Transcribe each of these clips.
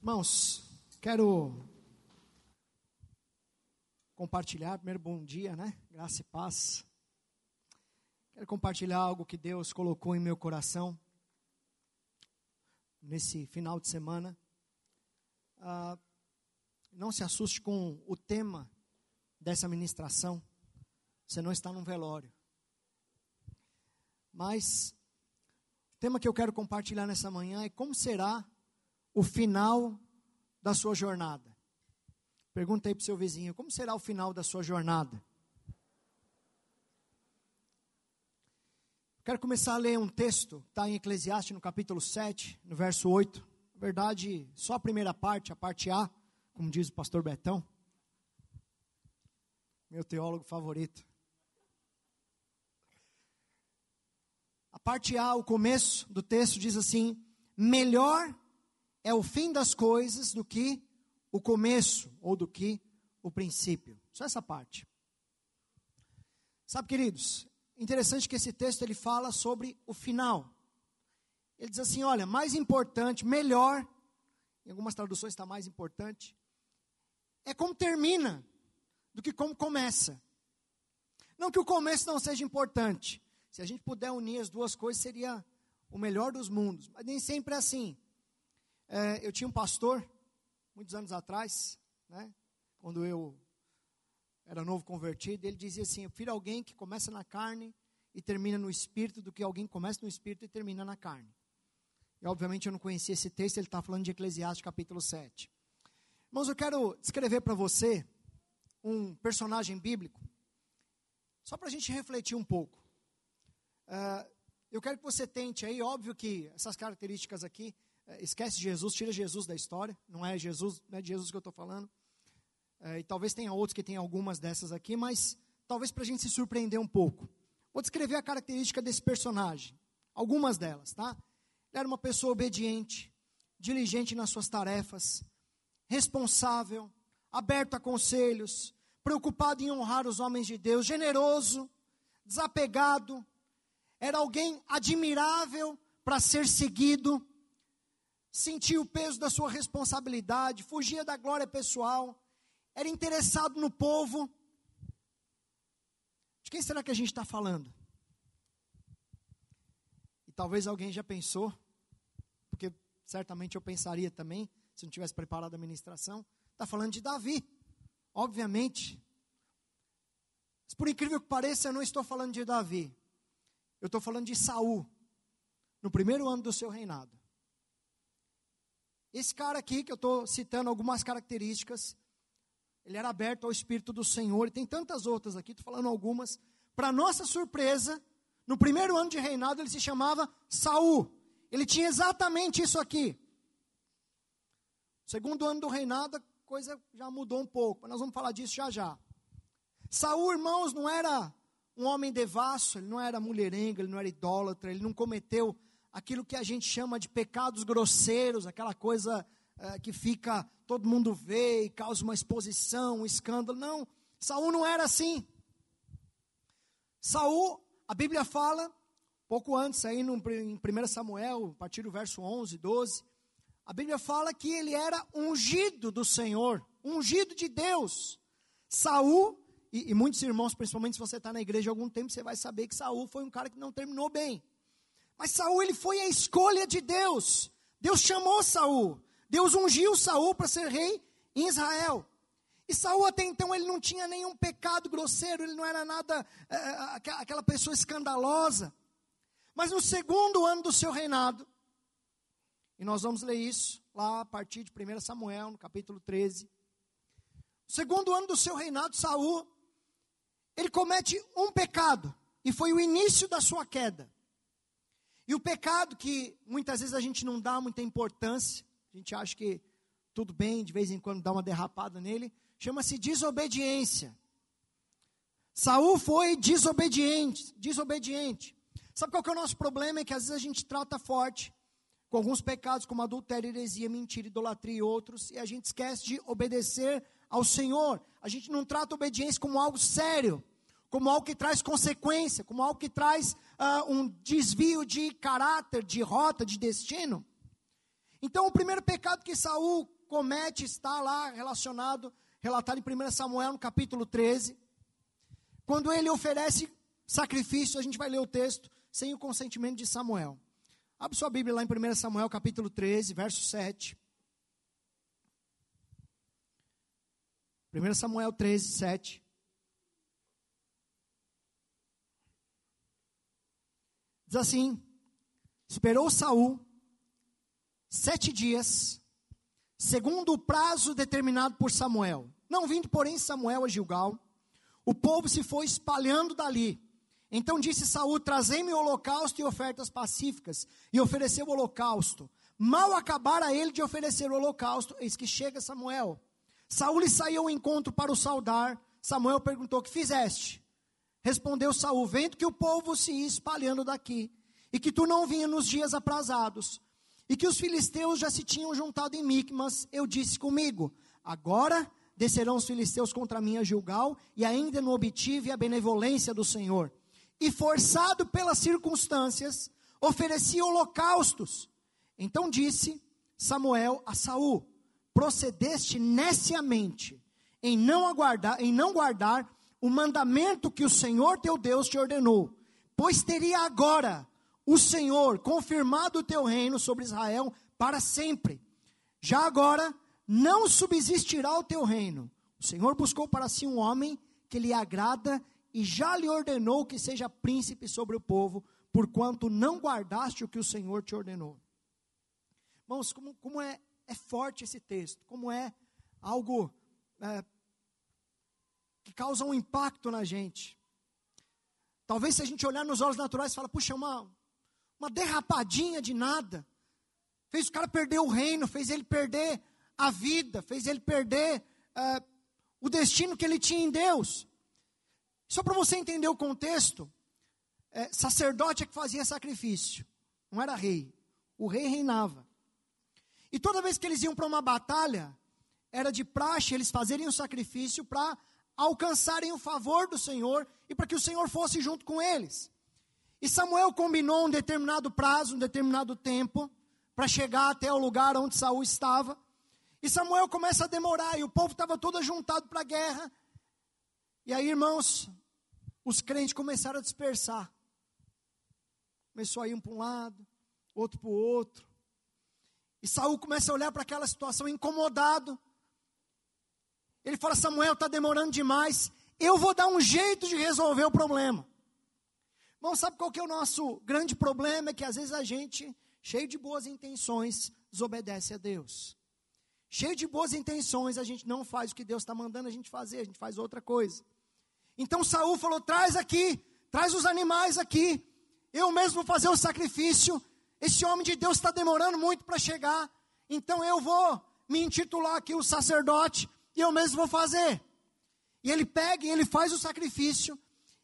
Irmãos, quero compartilhar, primeiro bom dia, né? Graça e paz. Quero compartilhar algo que Deus colocou em meu coração nesse final de semana. Ah, não se assuste com o tema dessa ministração. Você não está num velório. Mas o tema que eu quero compartilhar nessa manhã é como será o final da sua jornada. Pergunta aí para o seu vizinho: como será o final da sua jornada? Quero começar a ler um texto, está em Eclesiastes no capítulo 7, no verso 8. Na verdade, só a primeira parte, a parte A, como diz o pastor Betão, meu teólogo favorito. A parte A, o começo do texto diz assim: melhor é o fim das coisas do que o começo ou do que o princípio. Só essa parte. Sabe, queridos, interessante que esse texto ele fala sobre o final. Ele diz assim: olha, mais importante, melhor, em algumas traduções está mais importante, é como termina do que como começa. Não que o começo não seja importante. Se a gente puder unir as duas coisas, seria o melhor dos mundos. Mas nem sempre é assim. É, eu tinha um pastor, muitos anos atrás, né, quando eu era novo convertido, ele dizia assim: Eu prefiro alguém que começa na carne e termina no espírito do que alguém que começa no espírito e termina na carne. E obviamente eu não conhecia esse texto, ele está falando de Eclesiastes capítulo 7. Irmãos, eu quero descrever para você um personagem bíblico, só para a gente refletir um pouco. Uh, eu quero que você tente aí, óbvio que essas características aqui esquece Jesus, tira Jesus da história, não é Jesus, não é de Jesus que eu estou falando. É, e talvez tenha outros que tenham algumas dessas aqui, mas talvez para a gente se surpreender um pouco. Vou descrever a característica desse personagem, algumas delas, tá? Ele era uma pessoa obediente, diligente nas suas tarefas, responsável, aberto a conselhos, preocupado em honrar os homens de Deus, generoso, desapegado, era alguém admirável para ser seguido, sentia o peso da sua responsabilidade, fugia da glória pessoal, era interessado no povo. De quem será que a gente está falando? E talvez alguém já pensou, porque certamente eu pensaria também, se não tivesse preparado a ministração, está falando de Davi, obviamente. Mas por incrível que pareça, eu não estou falando de Davi. Eu estou falando de Saul, no primeiro ano do seu reinado. Esse cara aqui, que eu estou citando algumas características, ele era aberto ao Espírito do Senhor, e tem tantas outras aqui, estou falando algumas. Para nossa surpresa, no primeiro ano de reinado, ele se chamava Saul. Ele tinha exatamente isso aqui. Segundo ano do reinado, a coisa já mudou um pouco, mas nós vamos falar disso já já. Saul, irmãos, não era um homem devasso, ele não era mulherengo, ele não era idólatra, ele não cometeu aquilo que a gente chama de pecados grosseiros, aquela coisa é, que fica, todo mundo vê e causa uma exposição, um escândalo. Não, Saul não era assim. Saul, a Bíblia fala, pouco antes, aí no, em 1 Samuel, a partir do verso 11, 12, a Bíblia fala que ele era ungido do Senhor, ungido de Deus. Saul, e, e muitos irmãos, principalmente se você está na igreja há algum tempo, você vai saber que Saul foi um cara que não terminou bem. Mas Saul ele foi a escolha de Deus. Deus chamou Saul. Deus ungiu Saul para ser rei em Israel. E Saul até então ele não tinha nenhum pecado grosseiro, ele não era nada é, aquela pessoa escandalosa. Mas no segundo ano do seu reinado, e nós vamos ler isso lá a partir de 1 Samuel, no capítulo 13. No segundo ano do seu reinado, Saul, ele comete um pecado, e foi o início da sua queda. E o pecado que muitas vezes a gente não dá muita importância, a gente acha que tudo bem, de vez em quando dá uma derrapada nele, chama-se desobediência. Saul foi desobediente, desobediente. Sabe qual que é o nosso problema? É que às vezes a gente trata forte com alguns pecados como adultério, heresia, mentira, idolatria e outros, e a gente esquece de obedecer ao Senhor. A gente não trata obediência como algo sério como algo que traz consequência, como algo que traz uh, um desvio de caráter, de rota, de destino. Então, o primeiro pecado que Saul comete está lá relacionado, relatado em 1 Samuel, no capítulo 13. Quando ele oferece sacrifício, a gente vai ler o texto, sem o consentimento de Samuel. Abre sua Bíblia lá em 1 Samuel, capítulo 13, verso 7. 1 Samuel 13, 7. Diz assim: Esperou Saul sete dias, segundo o prazo determinado por Samuel. Não vindo, porém, Samuel a Gilgal, o povo se foi espalhando dali. Então disse Saul: Trazei-me o holocausto e ofertas pacíficas. E ofereceu o holocausto. Mal acabara ele de oferecer o holocausto, eis que chega Samuel. Saul lhe saiu ao encontro para o saudar. Samuel perguntou: Que fizeste? Respondeu Saul: Vendo que o povo se ia espalhando daqui, e que tu não vinha nos dias aprazados, e que os filisteus já se tinham juntado em Micmas, eu disse comigo: Agora descerão os filisteus contra mim a Gilgal, e ainda não obtive a benevolência do Senhor. E forçado pelas circunstâncias, ofereci holocaustos. Então disse Samuel a Saul: Procedeste neciamente em não aguardar, em não guardar o mandamento que o Senhor teu Deus te ordenou, pois teria agora o Senhor confirmado o teu reino sobre Israel para sempre. Já agora não subsistirá o teu reino. O Senhor buscou para si um homem que lhe agrada e já lhe ordenou que seja príncipe sobre o povo, porquanto não guardaste o que o Senhor te ordenou. Irmãos, como, como é, é forte esse texto, como é algo é, que causa um impacto na gente. Talvez se a gente olhar nos olhos naturais e falar, puxa, uma, uma derrapadinha de nada. Fez o cara perder o reino, fez ele perder a vida, fez ele perder uh, o destino que ele tinha em Deus. Só para você entender o contexto, é, sacerdote é que fazia sacrifício, não era rei. O rei reinava. E toda vez que eles iam para uma batalha, era de praxe eles fazerem o um sacrifício para alcançarem o favor do Senhor e para que o Senhor fosse junto com eles. E Samuel combinou um determinado prazo, um determinado tempo, para chegar até o lugar onde Saul estava. E Samuel começa a demorar, e o povo estava todo juntado para a guerra. E aí, irmãos, os crentes começaram a dispersar. Começou a ir um para um lado, outro para o outro. E Saul começa a olhar para aquela situação incomodado. Ele fala: Samuel, está demorando demais. Eu vou dar um jeito de resolver o problema. Bom, sabe qual que é o nosso grande problema? É que às vezes a gente, cheio de boas intenções, desobedece a Deus. Cheio de boas intenções, a gente não faz o que Deus está mandando a gente fazer, a gente faz outra coisa. Então Saul falou: traz aqui, traz os animais aqui, eu mesmo vou fazer o sacrifício. Esse homem de Deus está demorando muito para chegar, então eu vou me intitular aqui o sacerdote e eu mesmo vou fazer. E ele pega e ele faz o sacrifício.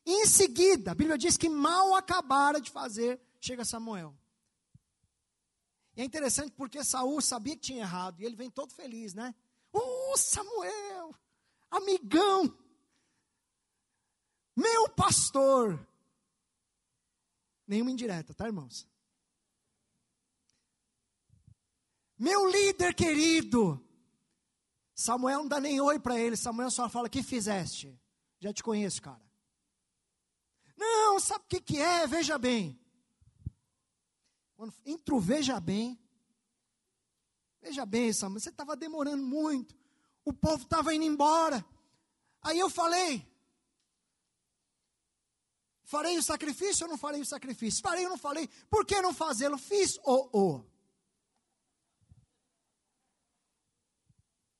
Em seguida, a Bíblia diz que mal acabara de fazer, chega Samuel. E é interessante porque Saul sabia que tinha errado, e ele vem todo feliz, né? Uh, Samuel, amigão, meu pastor. Nenhuma indireta, tá, irmãos? Meu líder querido. Samuel não dá nem oi para ele, Samuel só fala: que fizeste? Já te conheço, cara. Não, sabe o que, que é? Veja bem. Quando entra o veja bem. Veja bem, Samuel, você estava demorando muito. O povo estava indo embora. Aí eu falei: Farei o sacrifício ou não farei o sacrifício? Farei ou não falei? Por que não fazê-lo? Fiz ou oh, oh.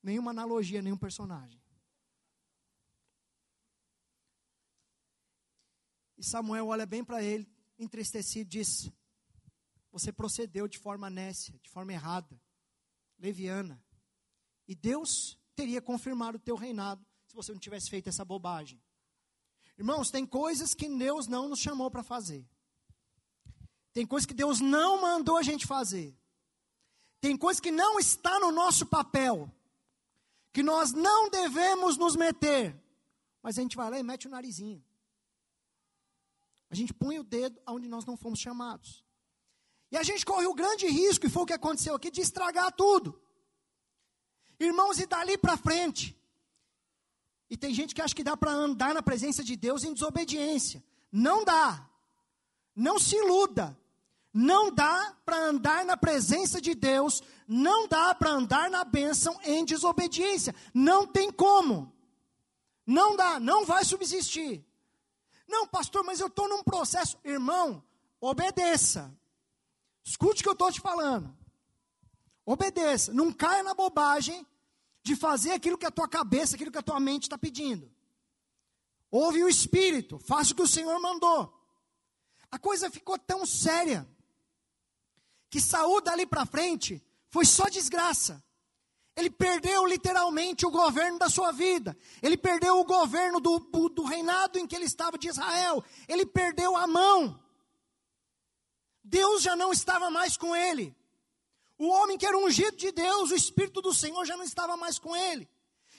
Nenhuma analogia, nenhum personagem. E Samuel olha bem para ele, entristecido, diz: Você procedeu de forma nécia, de forma errada, leviana. E Deus teria confirmado o teu reinado se você não tivesse feito essa bobagem. Irmãos, tem coisas que Deus não nos chamou para fazer. Tem coisas que Deus não mandou a gente fazer. Tem coisas que não está no nosso papel. Que nós não devemos nos meter. Mas a gente vai lá e mete o narizinho. A gente põe o dedo onde nós não fomos chamados. E a gente corre o grande risco, e foi o que aconteceu aqui, de estragar tudo. Irmãos, e dali para frente. E tem gente que acha que dá para andar na presença de Deus em desobediência. Não dá. Não se iluda. Não dá para andar na presença de Deus, não dá para andar na bênção em desobediência. Não tem como. Não dá, não vai subsistir. Não, pastor, mas eu estou num processo. Irmão, obedeça. Escute o que eu estou te falando. Obedeça. Não caia na bobagem de fazer aquilo que a tua cabeça, aquilo que a tua mente está pedindo. Ouve o Espírito, faça o que o Senhor mandou. A coisa ficou tão séria que Saúl dali para frente foi só desgraça. Ele perdeu literalmente o governo da sua vida. Ele perdeu o governo do, do, reinado em que ele estava de Israel. Ele perdeu a mão. Deus já não estava mais com ele. O homem que era ungido de Deus, o Espírito do Senhor já não estava mais com ele.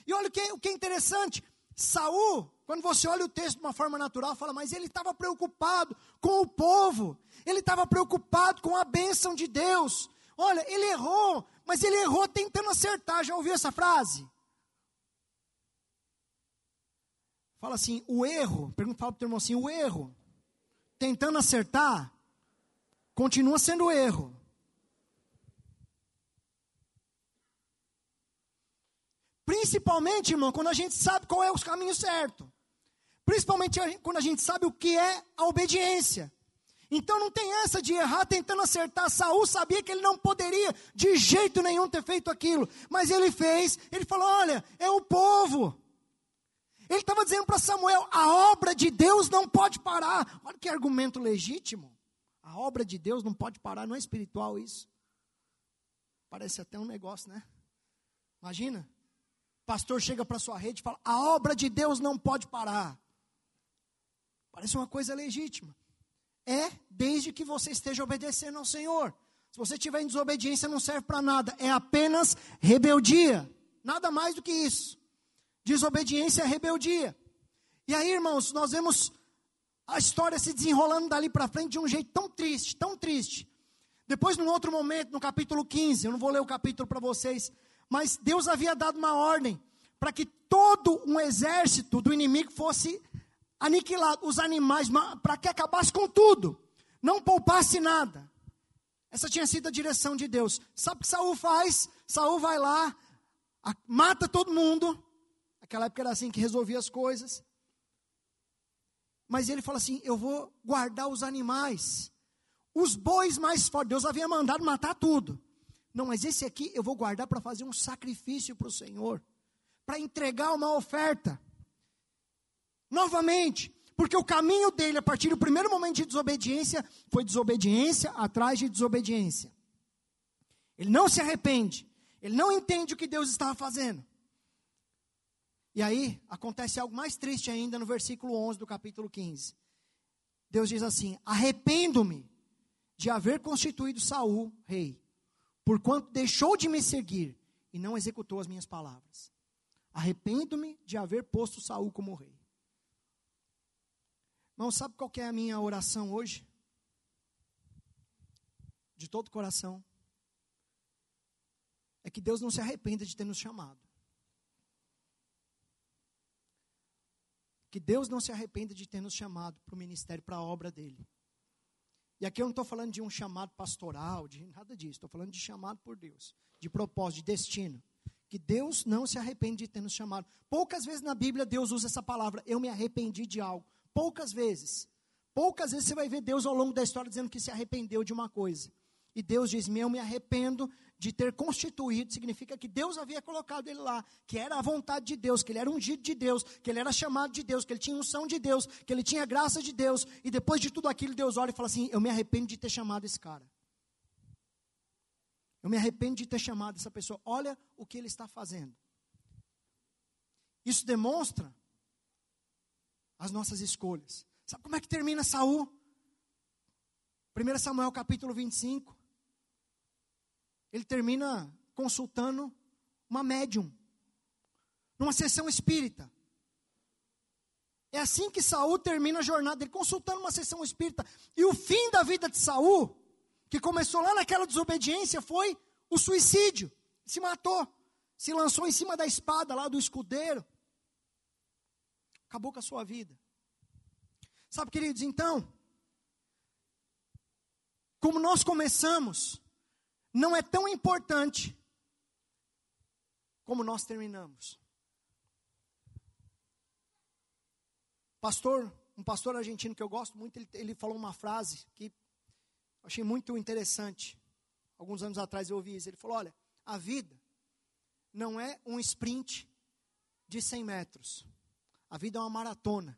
E olha o que, o que é interessante: Saul, quando você olha o texto de uma forma natural, fala, mas ele estava preocupado com o povo, ele estava preocupado com a bênção de Deus. Olha, ele errou, mas ele errou tentando acertar. Já ouviu essa frase? Fala assim, o erro, pergunta para o teu irmão assim, o erro, tentando acertar, continua sendo erro. Principalmente, irmão, quando a gente sabe qual é o caminho certo. Principalmente quando a gente sabe o que é a obediência. Então não tem essa de errar tentando acertar. Saul sabia que ele não poderia de jeito nenhum ter feito aquilo, mas ele fez. Ele falou: "Olha, é o povo". Ele estava dizendo para Samuel: "A obra de Deus não pode parar". Olha que argumento legítimo. A obra de Deus não pode parar, não é espiritual isso. Parece até um negócio, né? Imagina pastor chega para sua rede e fala: a obra de Deus não pode parar. Parece uma coisa legítima. É desde que você esteja obedecendo ao Senhor. Se você estiver em desobediência, não serve para nada. É apenas rebeldia. Nada mais do que isso. Desobediência é rebeldia. E aí, irmãos, nós vemos a história se desenrolando dali para frente de um jeito tão triste, tão triste. Depois, num outro momento, no capítulo 15, eu não vou ler o capítulo para vocês, mas Deus havia dado uma ordem para que todo um exército do inimigo fosse aniquilado, os animais, para que acabasse com tudo, não poupasse nada. Essa tinha sido a direção de Deus. Sabe o que Saul faz? Saul vai lá, mata todo mundo. Aquela época era assim que resolvia as coisas. Mas ele fala assim: Eu vou guardar os animais. Os bois mais fortes. Deus havia mandado matar tudo. Não, mas esse aqui eu vou guardar para fazer um sacrifício para o Senhor, para entregar uma oferta. Novamente, porque o caminho dele, a partir do primeiro momento de desobediência, foi desobediência atrás de desobediência. Ele não se arrepende, ele não entende o que Deus estava fazendo. E aí acontece algo mais triste ainda no versículo 11 do capítulo 15. Deus diz assim: Arrependo-me de haver constituído Saul rei porquanto deixou de me seguir e não executou as minhas palavras. Arrependo-me de haver posto Saul como rei. Irmão, sabe qual é a minha oração hoje? De todo coração. É que Deus não se arrependa de ter nos chamado. Que Deus não se arrependa de ter nos chamado para o ministério, para a obra dele. E aqui eu não estou falando de um chamado pastoral, de nada disso. Estou falando de chamado por Deus, de propósito, de destino. Que Deus não se arrepende de ter nos chamado. Poucas vezes na Bíblia Deus usa essa palavra, eu me arrependi de algo. Poucas vezes. Poucas vezes você vai ver Deus ao longo da história dizendo que se arrependeu de uma coisa. E Deus diz: Eu me arrependo de ter constituído, significa que Deus havia colocado ele lá, que era a vontade de Deus, que ele era ungido de Deus, que ele era chamado de Deus, que ele tinha unção de Deus, que ele tinha graça de Deus. E depois de tudo aquilo, Deus olha e fala assim: Eu me arrependo de ter chamado esse cara. Eu me arrependo de ter chamado essa pessoa. Olha o que ele está fazendo. Isso demonstra as nossas escolhas. Sabe como é que termina Saul? 1 Samuel capítulo 25 ele termina consultando uma médium, numa sessão espírita. É assim que Saul termina a jornada dele, consultando uma sessão espírita. E o fim da vida de Saul, que começou lá naquela desobediência foi o suicídio. Se matou, se lançou em cima da espada lá do escudeiro. Acabou com a sua vida. Sabe, queridos, então, como nós começamos, não é tão importante como nós terminamos. Pastor, um pastor argentino que eu gosto muito, ele, ele falou uma frase que achei muito interessante. Alguns anos atrás eu ouvi isso. Ele falou: Olha, a vida não é um sprint de 100 metros. A vida é uma maratona.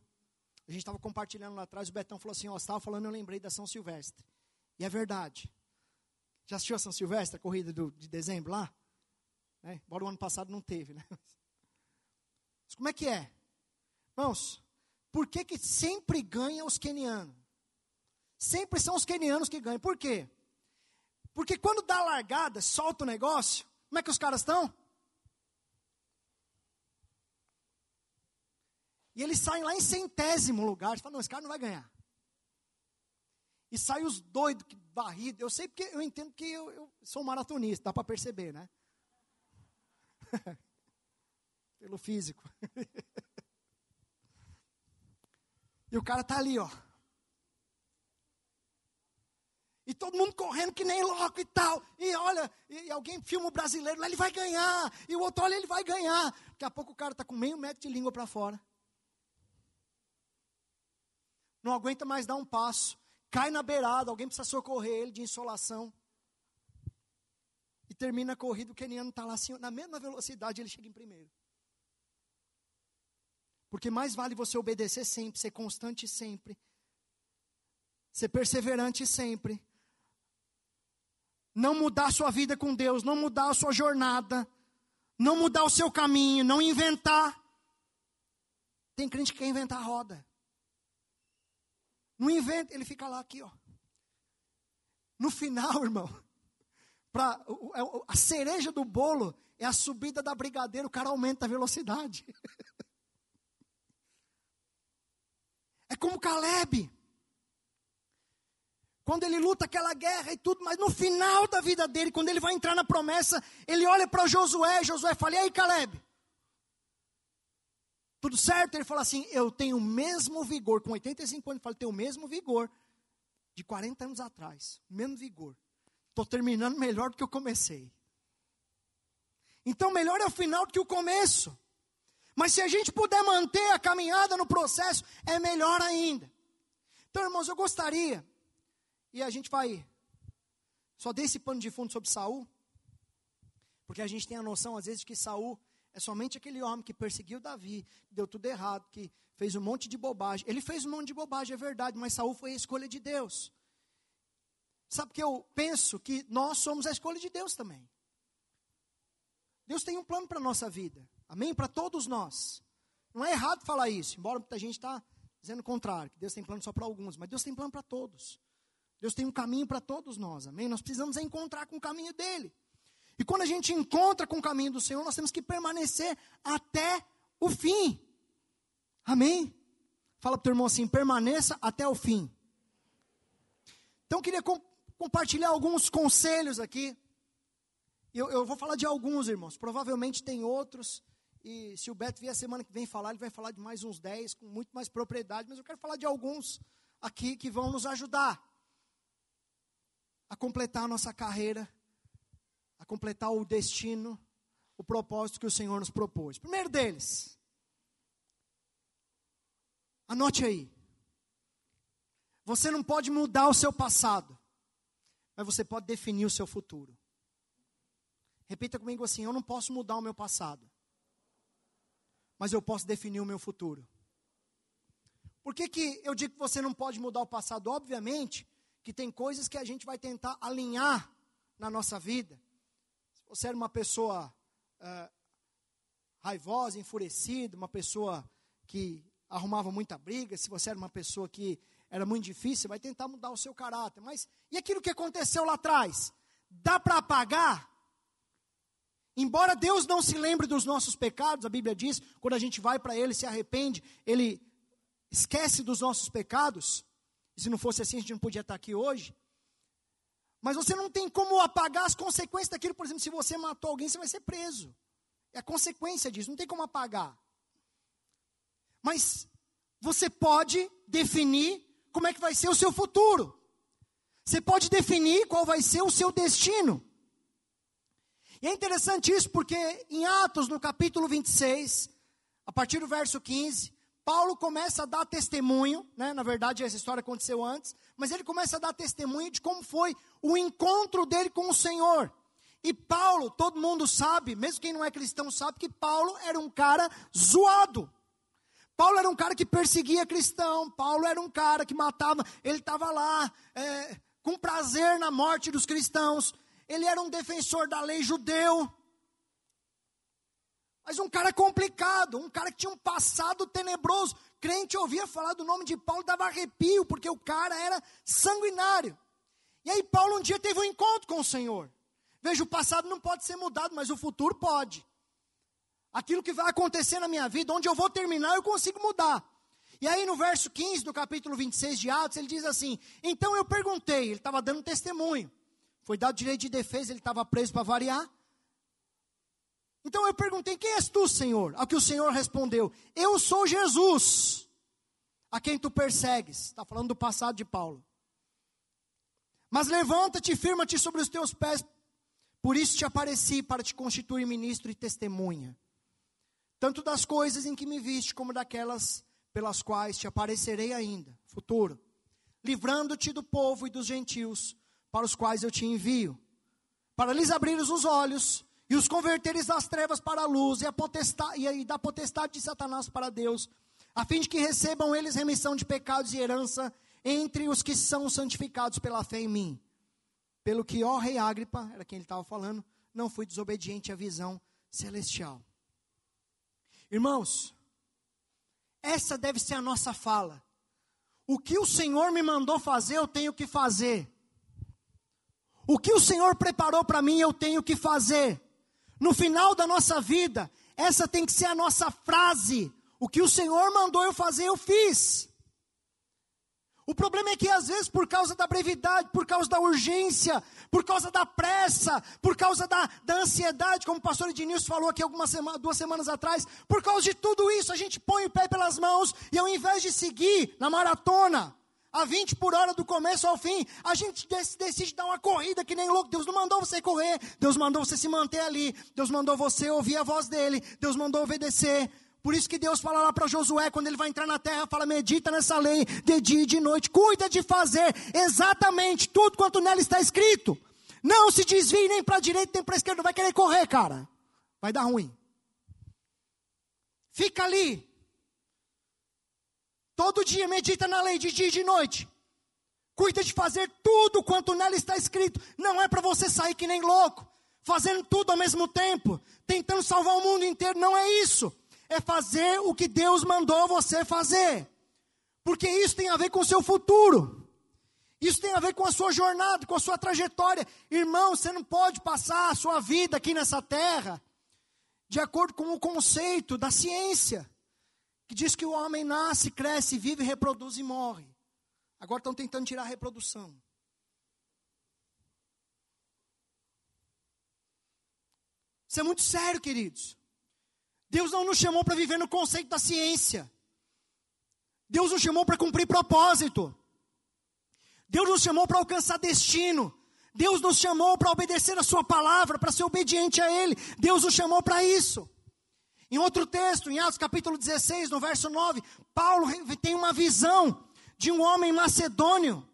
A gente estava compartilhando lá atrás, o Betão falou assim: Ó, estava falando, eu lembrei da São Silvestre. E é verdade. Já assistiu a São Silvestre, a corrida do, de dezembro lá? É, embora o ano passado não teve, né? Mas como é que é? Irmãos, por que, que sempre ganha os quenianos? Sempre são os quenianos que ganham. Por quê? Porque quando dá a largada, solta o negócio, como é que os caras estão? E eles saem lá em centésimo lugar. Você fala, não, esse cara não vai ganhar. E sai os doidos, que varrido. Eu sei porque eu entendo que eu, eu sou maratonista, dá para perceber, né? Pelo físico. e o cara tá ali, ó. E todo mundo correndo que nem louco e tal. E olha, e alguém filma o brasileiro, lá ele vai ganhar. E o outro, olha, ele vai ganhar. Daqui a pouco o cara está com meio metro de língua para fora. Não aguenta mais dar um passo. Cai na beirada, alguém precisa socorrer ele de insolação. E termina a corrida, o keniano está lá assim, na mesma velocidade, ele chega em primeiro. Porque mais vale você obedecer sempre, ser constante sempre, ser perseverante sempre, não mudar a sua vida com Deus, não mudar a sua jornada, não mudar o seu caminho, não inventar. Tem crente que quer inventar a roda. Não inventa, ele fica lá aqui, ó. No final, irmão, pra, é a cereja do bolo é a subida da brigadeira, o cara aumenta a velocidade. É como Caleb. Quando ele luta aquela guerra e tudo, mas no final da vida dele, quando ele vai entrar na promessa, ele olha para Josué, Josué fala: "E aí, Caleb? Tudo certo?" Ele fala assim: "Eu tenho o mesmo vigor com 85 anos, ele fala: "Tenho o mesmo vigor de 40 anos atrás, mesmo vigor. Estou terminando melhor do que eu comecei. Então, melhor é o final do que o começo. Mas se a gente puder manter a caminhada no processo, é melhor ainda. Então, irmãos, eu gostaria e a gente vai só desse esse pano de fundo sobre Saul, porque a gente tem a noção às vezes de que Saul é somente aquele homem que perseguiu Davi, que deu tudo errado, que fez um monte de bobagem. Ele fez um monte de bobagem, é verdade, mas Saul foi a escolha de Deus. Sabe que eu penso que nós somos a escolha de Deus também. Deus tem um plano para a nossa vida. Amém? Para todos nós. Não é errado falar isso, embora muita gente está dizendo o contrário, que Deus tem plano só para alguns, mas Deus tem plano para todos. Deus tem um caminho para todos nós, amém? Nós precisamos encontrar com o caminho dele. E quando a gente encontra com o caminho do Senhor, nós temos que permanecer até o fim. Amém? Fala para o teu irmão assim: permaneça até o fim. Então, eu queria com, compartilhar alguns conselhos aqui. Eu, eu, vou falar de alguns, irmãos. Provavelmente tem outros. E se o Beto vier a semana que vem falar, ele vai falar de mais uns 10, com muito mais propriedade. Mas eu quero falar de alguns aqui que vão nos ajudar a completar a nossa carreira, completar o destino, o propósito que o Senhor nos propôs. Primeiro deles, anote aí. Você não pode mudar o seu passado, mas você pode definir o seu futuro. Repita comigo assim: eu não posso mudar o meu passado, mas eu posso definir o meu futuro. Por que, que eu digo que você não pode mudar o passado? Obviamente, que tem coisas que a gente vai tentar alinhar na nossa vida. Você era uma pessoa uh, raivosa, enfurecida, uma pessoa que arrumava muita briga, se você era uma pessoa que era muito difícil, vai tentar mudar o seu caráter. Mas e aquilo que aconteceu lá atrás? Dá para apagar? Embora Deus não se lembre dos nossos pecados, a Bíblia diz, quando a gente vai para Ele, se arrepende, Ele esquece dos nossos pecados. E se não fosse assim, a gente não podia estar aqui hoje. Mas você não tem como apagar as consequências daquilo. Por exemplo, se você matou alguém, você vai ser preso. É a consequência disso, não tem como apagar. Mas você pode definir como é que vai ser o seu futuro. Você pode definir qual vai ser o seu destino. E é interessante isso porque em Atos, no capítulo 26, a partir do verso 15, Paulo começa a dar testemunho, né? na verdade essa história aconteceu antes, mas ele começa a dar testemunho de como foi o encontro dele com o Senhor. E Paulo, todo mundo sabe, mesmo quem não é cristão sabe, que Paulo era um cara zoado. Paulo era um cara que perseguia cristão, Paulo era um cara que matava, ele estava lá é, com prazer na morte dos cristãos, ele era um defensor da lei judeu. Mas um cara complicado, um cara que tinha um passado tenebroso. Crente ouvia falar do nome de Paulo, dava arrepio, porque o cara era sanguinário. E aí Paulo um dia teve um encontro com o Senhor. Veja, o passado não pode ser mudado, mas o futuro pode. Aquilo que vai acontecer na minha vida, onde eu vou terminar, eu consigo mudar. E aí no verso 15 do capítulo 26 de Atos, ele diz assim: Então eu perguntei, ele estava dando testemunho. Foi dado direito de defesa, ele estava preso para variar. Então eu perguntei: Quem és tu, Senhor? Ao que o Senhor respondeu: Eu sou Jesus, a quem tu persegues. Está falando do passado de Paulo. Mas levanta-te e firma-te sobre os teus pés, por isso te apareci para te constituir ministro e testemunha, tanto das coisas em que me viste, como daquelas pelas quais te aparecerei ainda, futuro, livrando-te do povo e dos gentios, para os quais eu te envio, para lhes abrir os olhos e os converteres das trevas para a luz, e, a potestade, e da potestade de Satanás para Deus, a fim de que recebam eles remissão de pecados e herança entre os que são santificados pela fé em mim. Pelo que, ó rei Agripa, era quem ele estava falando, não fui desobediente à visão celestial. Irmãos, essa deve ser a nossa fala. O que o Senhor me mandou fazer, eu tenho que fazer. O que o Senhor preparou para mim, eu tenho que fazer. No final da nossa vida, essa tem que ser a nossa frase. O que o Senhor mandou eu fazer, eu fiz. O problema é que às vezes, por causa da brevidade, por causa da urgência, por causa da pressa, por causa da, da ansiedade, como o pastor Ednilson falou aqui algumas sema, duas semanas atrás, por causa de tudo isso, a gente põe o pé pelas mãos e ao invés de seguir na maratona, a 20 por hora do começo ao fim, a gente decide dar uma corrida que nem louco. Deus não mandou você correr, Deus mandou você se manter ali, Deus mandou você ouvir a voz dele, Deus mandou obedecer. Por isso que Deus fala lá para Josué, quando ele vai entrar na terra, fala: medita nessa lei de dia e de noite, cuida de fazer exatamente tudo quanto nela está escrito. Não se desvie nem para a direita nem para a esquerda, vai querer correr, cara. Vai dar ruim. Fica ali, Todo dia medita na lei de dia e de noite. Cuida de fazer tudo quanto nela está escrito. Não é para você sair que nem louco, fazendo tudo ao mesmo tempo, tentando salvar o mundo inteiro. Não é isso. É fazer o que Deus mandou você fazer. Porque isso tem a ver com o seu futuro. Isso tem a ver com a sua jornada, com a sua trajetória. Irmão, você não pode passar a sua vida aqui nessa terra de acordo com o conceito da ciência que diz que o homem nasce, cresce, vive, reproduz e morre. Agora estão tentando tirar a reprodução. Isso é muito sério, queridos. Deus não nos chamou para viver no conceito da ciência. Deus nos chamou para cumprir propósito. Deus nos chamou para alcançar destino. Deus nos chamou para obedecer a Sua palavra, para ser obediente a Ele. Deus nos chamou para isso. Em outro texto, em Atos capítulo 16, no verso 9, Paulo tem uma visão de um homem macedônio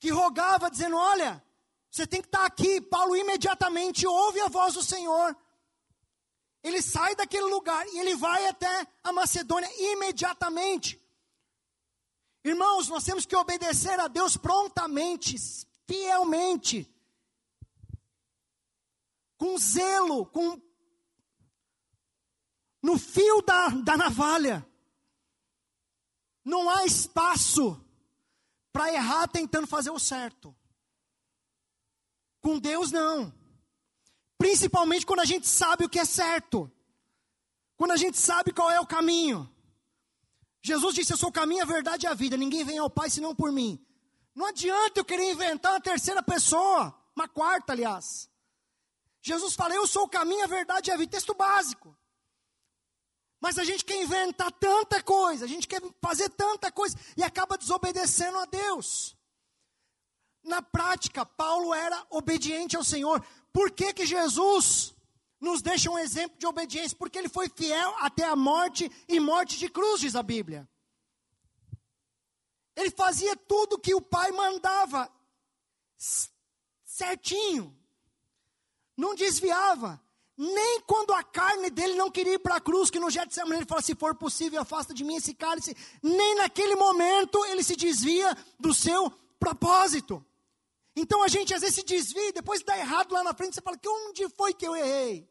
que rogava, dizendo: Olha, você tem que estar aqui. Paulo imediatamente ouve a voz do Senhor. Ele sai daquele lugar e ele vai até a Macedônia imediatamente. Irmãos, nós temos que obedecer a Deus prontamente, fielmente, com zelo, com no fio da, da navalha. Não há espaço para errar tentando fazer o certo. Com Deus, não. Principalmente quando a gente sabe o que é certo. Quando a gente sabe qual é o caminho. Jesus disse: Eu sou o caminho, a verdade e a vida. Ninguém vem ao Pai senão por mim. Não adianta eu querer inventar uma terceira pessoa, uma quarta, aliás. Jesus fala: Eu sou o caminho, a verdade e a vida. Texto básico. Mas a gente quer inventar tanta coisa, a gente quer fazer tanta coisa e acaba desobedecendo a Deus. Na prática, Paulo era obediente ao Senhor. Por que, que Jesus nos deixa um exemplo de obediência? Porque ele foi fiel até a morte e morte de cruz, diz a Bíblia. Ele fazia tudo que o pai mandava, certinho, não desviava. Nem quando a carne dele não queria ir para a cruz, que no Getsemane ele fala, se for possível, afasta de mim esse cálice. Nem naquele momento ele se desvia do seu propósito. Então a gente às vezes se desvia, depois dá errado lá na frente, você fala, que onde foi que eu errei?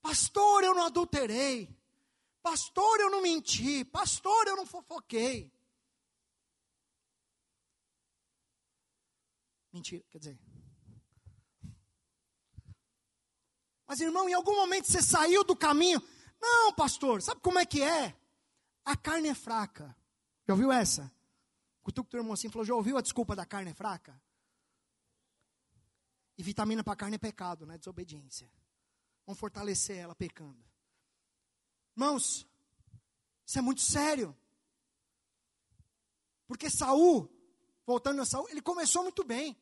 Pastor, eu não adulterei. Pastor, eu não menti. Pastor, eu não fofoquei. Mentira, quer dizer, Mas, irmão, em algum momento você saiu do caminho. Não, pastor, sabe como é que é? A carne é fraca. Já ouviu essa? Cutuca o teu irmão assim falou: já ouviu a desculpa da carne é fraca? E vitamina para a carne é pecado, não é desobediência. Vamos fortalecer ela pecando. Irmãos, isso é muito sério. Porque Saul, voltando a Saul, ele começou muito bem.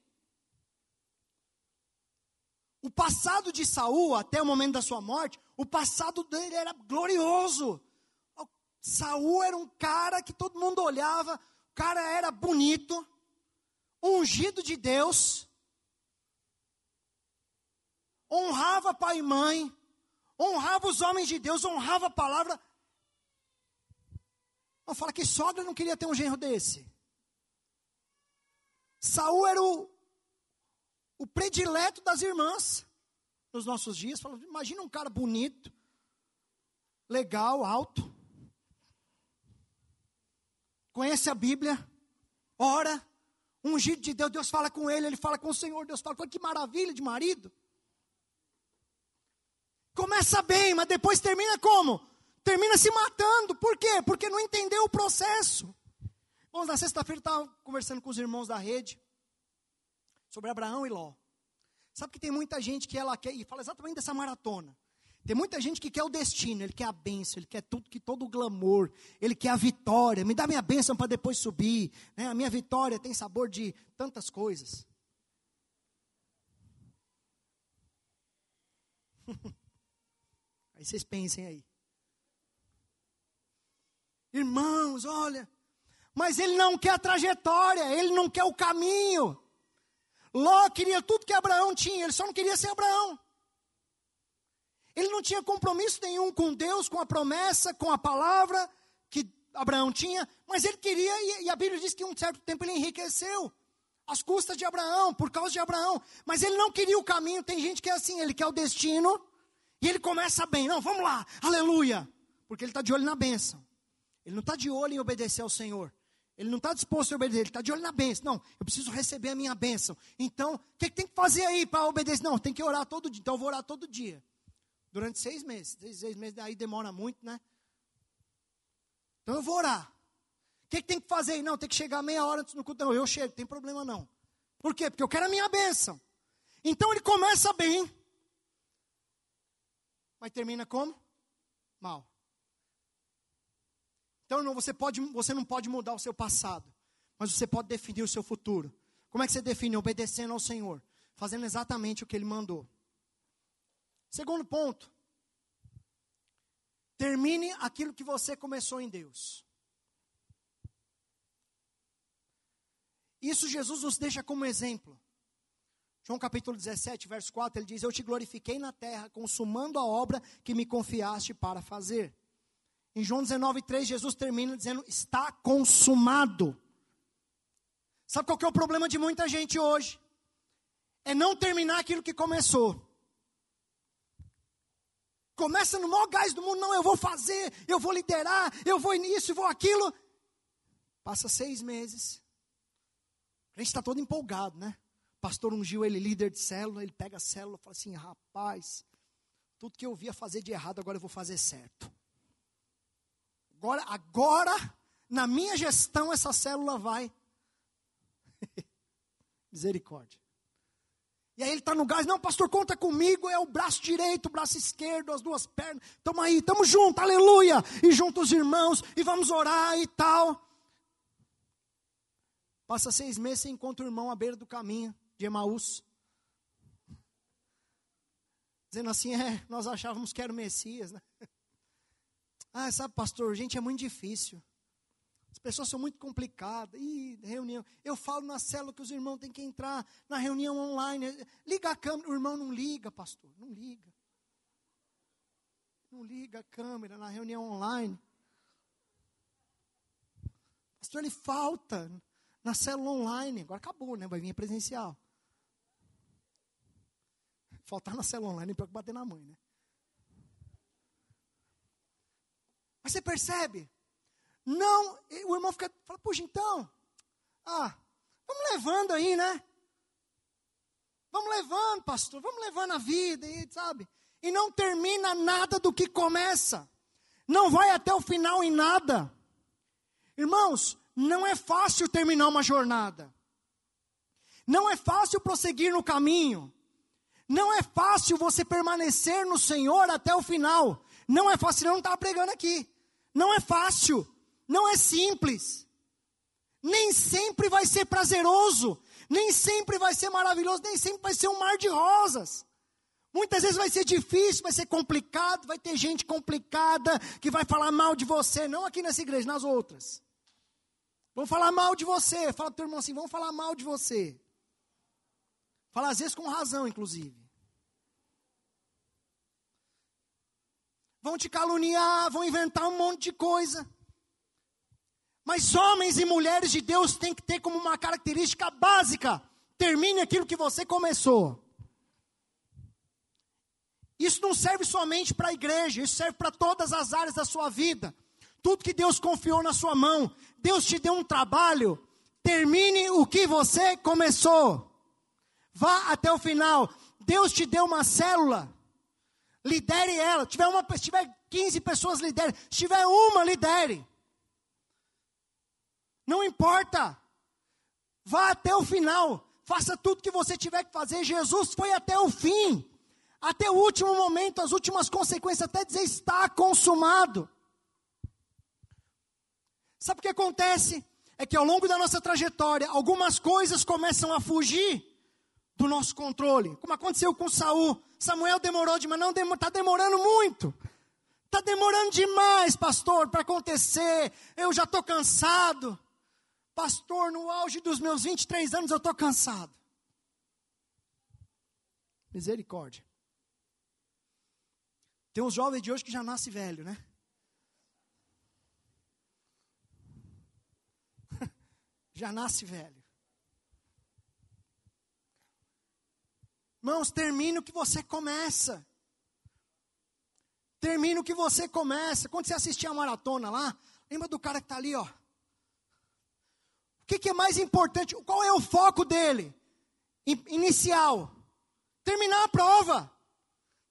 O passado de Saul, até o momento da sua morte, o passado dele era glorioso. Saul era um cara que todo mundo olhava, o cara era bonito, ungido de Deus, honrava pai e mãe, honrava os homens de Deus, honrava a palavra. Não fala que sogra não queria ter um genro desse. Saul era o, o predileto das irmãs nos nossos dias. imagina um cara bonito, legal, alto, conhece a Bíblia, ora, ungido de Deus, Deus fala com ele, ele fala com o Senhor, Deus fala com ele, que maravilha de marido. Começa bem, mas depois termina como? Termina se matando. Por quê? Porque não entendeu o processo. Bom, na sexta-feira estava conversando com os irmãos da rede sobre Abraão e Ló. Sabe que tem muita gente que ela quer, e fala exatamente dessa maratona. Tem muita gente que quer o destino, ele quer a bênção, ele quer tudo, que todo o glamour, ele quer a vitória. Me dá minha bênção para depois subir. Né? A minha vitória tem sabor de tantas coisas. aí vocês pensem aí. Irmãos, olha, mas ele não quer a trajetória, ele não quer o caminho. Ló queria tudo que Abraão tinha, ele só não queria ser Abraão. Ele não tinha compromisso nenhum com Deus, com a promessa, com a palavra que Abraão tinha, mas ele queria, e a Bíblia diz que um certo tempo ele enriqueceu, às custas de Abraão, por causa de Abraão, mas ele não queria o caminho. Tem gente que é assim, ele quer o destino, e ele começa bem, não, vamos lá, aleluia, porque ele está de olho na bênção, ele não está de olho em obedecer ao Senhor. Ele não está disposto a obedecer, ele está de olho na bênção. Não, eu preciso receber a minha bênção. Então, o que, que tem que fazer aí para obedecer? Não, tem que orar todo dia. Então, eu vou orar todo dia. Durante seis meses. Seis meses aí demora muito, né? Então, eu vou orar. O que, que tem que fazer aí? Não, tem que chegar meia hora antes do culto. Não, eu chego, não tem problema não. Por quê? Porque eu quero a minha bênção. Então, ele começa bem. Mas termina como? Mal. Então não, você, pode, você não pode mudar o seu passado, mas você pode definir o seu futuro. Como é que você define? Obedecendo ao Senhor, fazendo exatamente o que Ele mandou. Segundo ponto, termine aquilo que você começou em Deus. Isso Jesus nos deixa como exemplo. João capítulo 17, verso 4, ele diz: Eu te glorifiquei na terra, consumando a obra que me confiaste para fazer. Em João 19, 3, Jesus termina dizendo: Está consumado. Sabe qual que é o problema de muita gente hoje? É não terminar aquilo que começou. Começa no maior gás do mundo, não, eu vou fazer, eu vou liderar, eu vou nisso, eu vou aquilo. Passa seis meses. A gente está todo empolgado, né? Pastor ungiu ele líder de célula, ele pega a célula e fala assim: rapaz, tudo que eu via fazer de errado, agora eu vou fazer certo. Agora, agora na minha gestão essa célula vai. Misericórdia. E aí ele está no gás, não, pastor, conta comigo, é o braço direito, o braço esquerdo, as duas pernas, estamos aí, estamos juntos, aleluia, e juntos os irmãos, e vamos orar e tal. Passa seis meses, você encontra o irmão à beira do caminho de Emaús. Dizendo assim, é, nós achávamos que era o Messias, né? Ah, sabe, pastor, gente, é muito difícil. As pessoas são muito complicadas. Ih, reunião. Eu falo na célula que os irmãos têm que entrar na reunião online. Liga a câmera. O irmão não liga, pastor. Não liga. Não liga a câmera na reunião online. Pastor, ele falta na célula online. Agora acabou, né? Vai vir presencial. Faltar na célula online para bater na mãe, né? Você percebe? Não, o irmão fica, fala, puxa, então, ah, vamos levando aí, né? Vamos levando, pastor, vamos levando a vida, e, sabe? E não termina nada do que começa. Não vai até o final em nada. Irmãos, não é fácil terminar uma jornada. Não é fácil prosseguir no caminho. Não é fácil você permanecer no Senhor até o final. Não é fácil, eu não estava pregando aqui. Não é fácil. Não é simples. Nem sempre vai ser prazeroso. Nem sempre vai ser maravilhoso. Nem sempre vai ser um mar de rosas. Muitas vezes vai ser difícil, vai ser complicado, vai ter gente complicada que vai falar mal de você, não aqui nessa igreja, nas outras. Vão falar mal de você. Fala para o teu irmão assim, vão falar mal de você. Fala às vezes com razão, inclusive. Vão te caluniar, vão inventar um monte de coisa. Mas homens e mulheres de Deus têm que ter como uma característica básica: termine aquilo que você começou. Isso não serve somente para a igreja, isso serve para todas as áreas da sua vida. Tudo que Deus confiou na sua mão, Deus te deu um trabalho, termine o que você começou. Vá até o final. Deus te deu uma célula, lidere ela. Tiver, uma, se tiver 15 pessoas, lidere. Se tiver uma, lidere. Não importa. Vá até o final. Faça tudo que você tiver que fazer. Jesus foi até o fim. Até o último momento, as últimas consequências, até dizer está consumado. Sabe o que acontece? É que ao longo da nossa trajetória, algumas coisas começam a fugir do nosso controle. Como aconteceu com Saul. Samuel demorou demais, não está demorando muito. Está demorando demais, pastor, para acontecer. Eu já estou cansado. Pastor, no auge dos meus 23 anos eu estou cansado. Misericórdia. Tem uns jovens de hoje que já nasce velho, né? já nasce velho. Irmãos, termine o que você começa. Termine o que você começa. Quando você assistir a maratona lá, lembra do cara que está ali, ó que, que é mais importante? Qual é o foco dele? Inicial. Terminar a prova.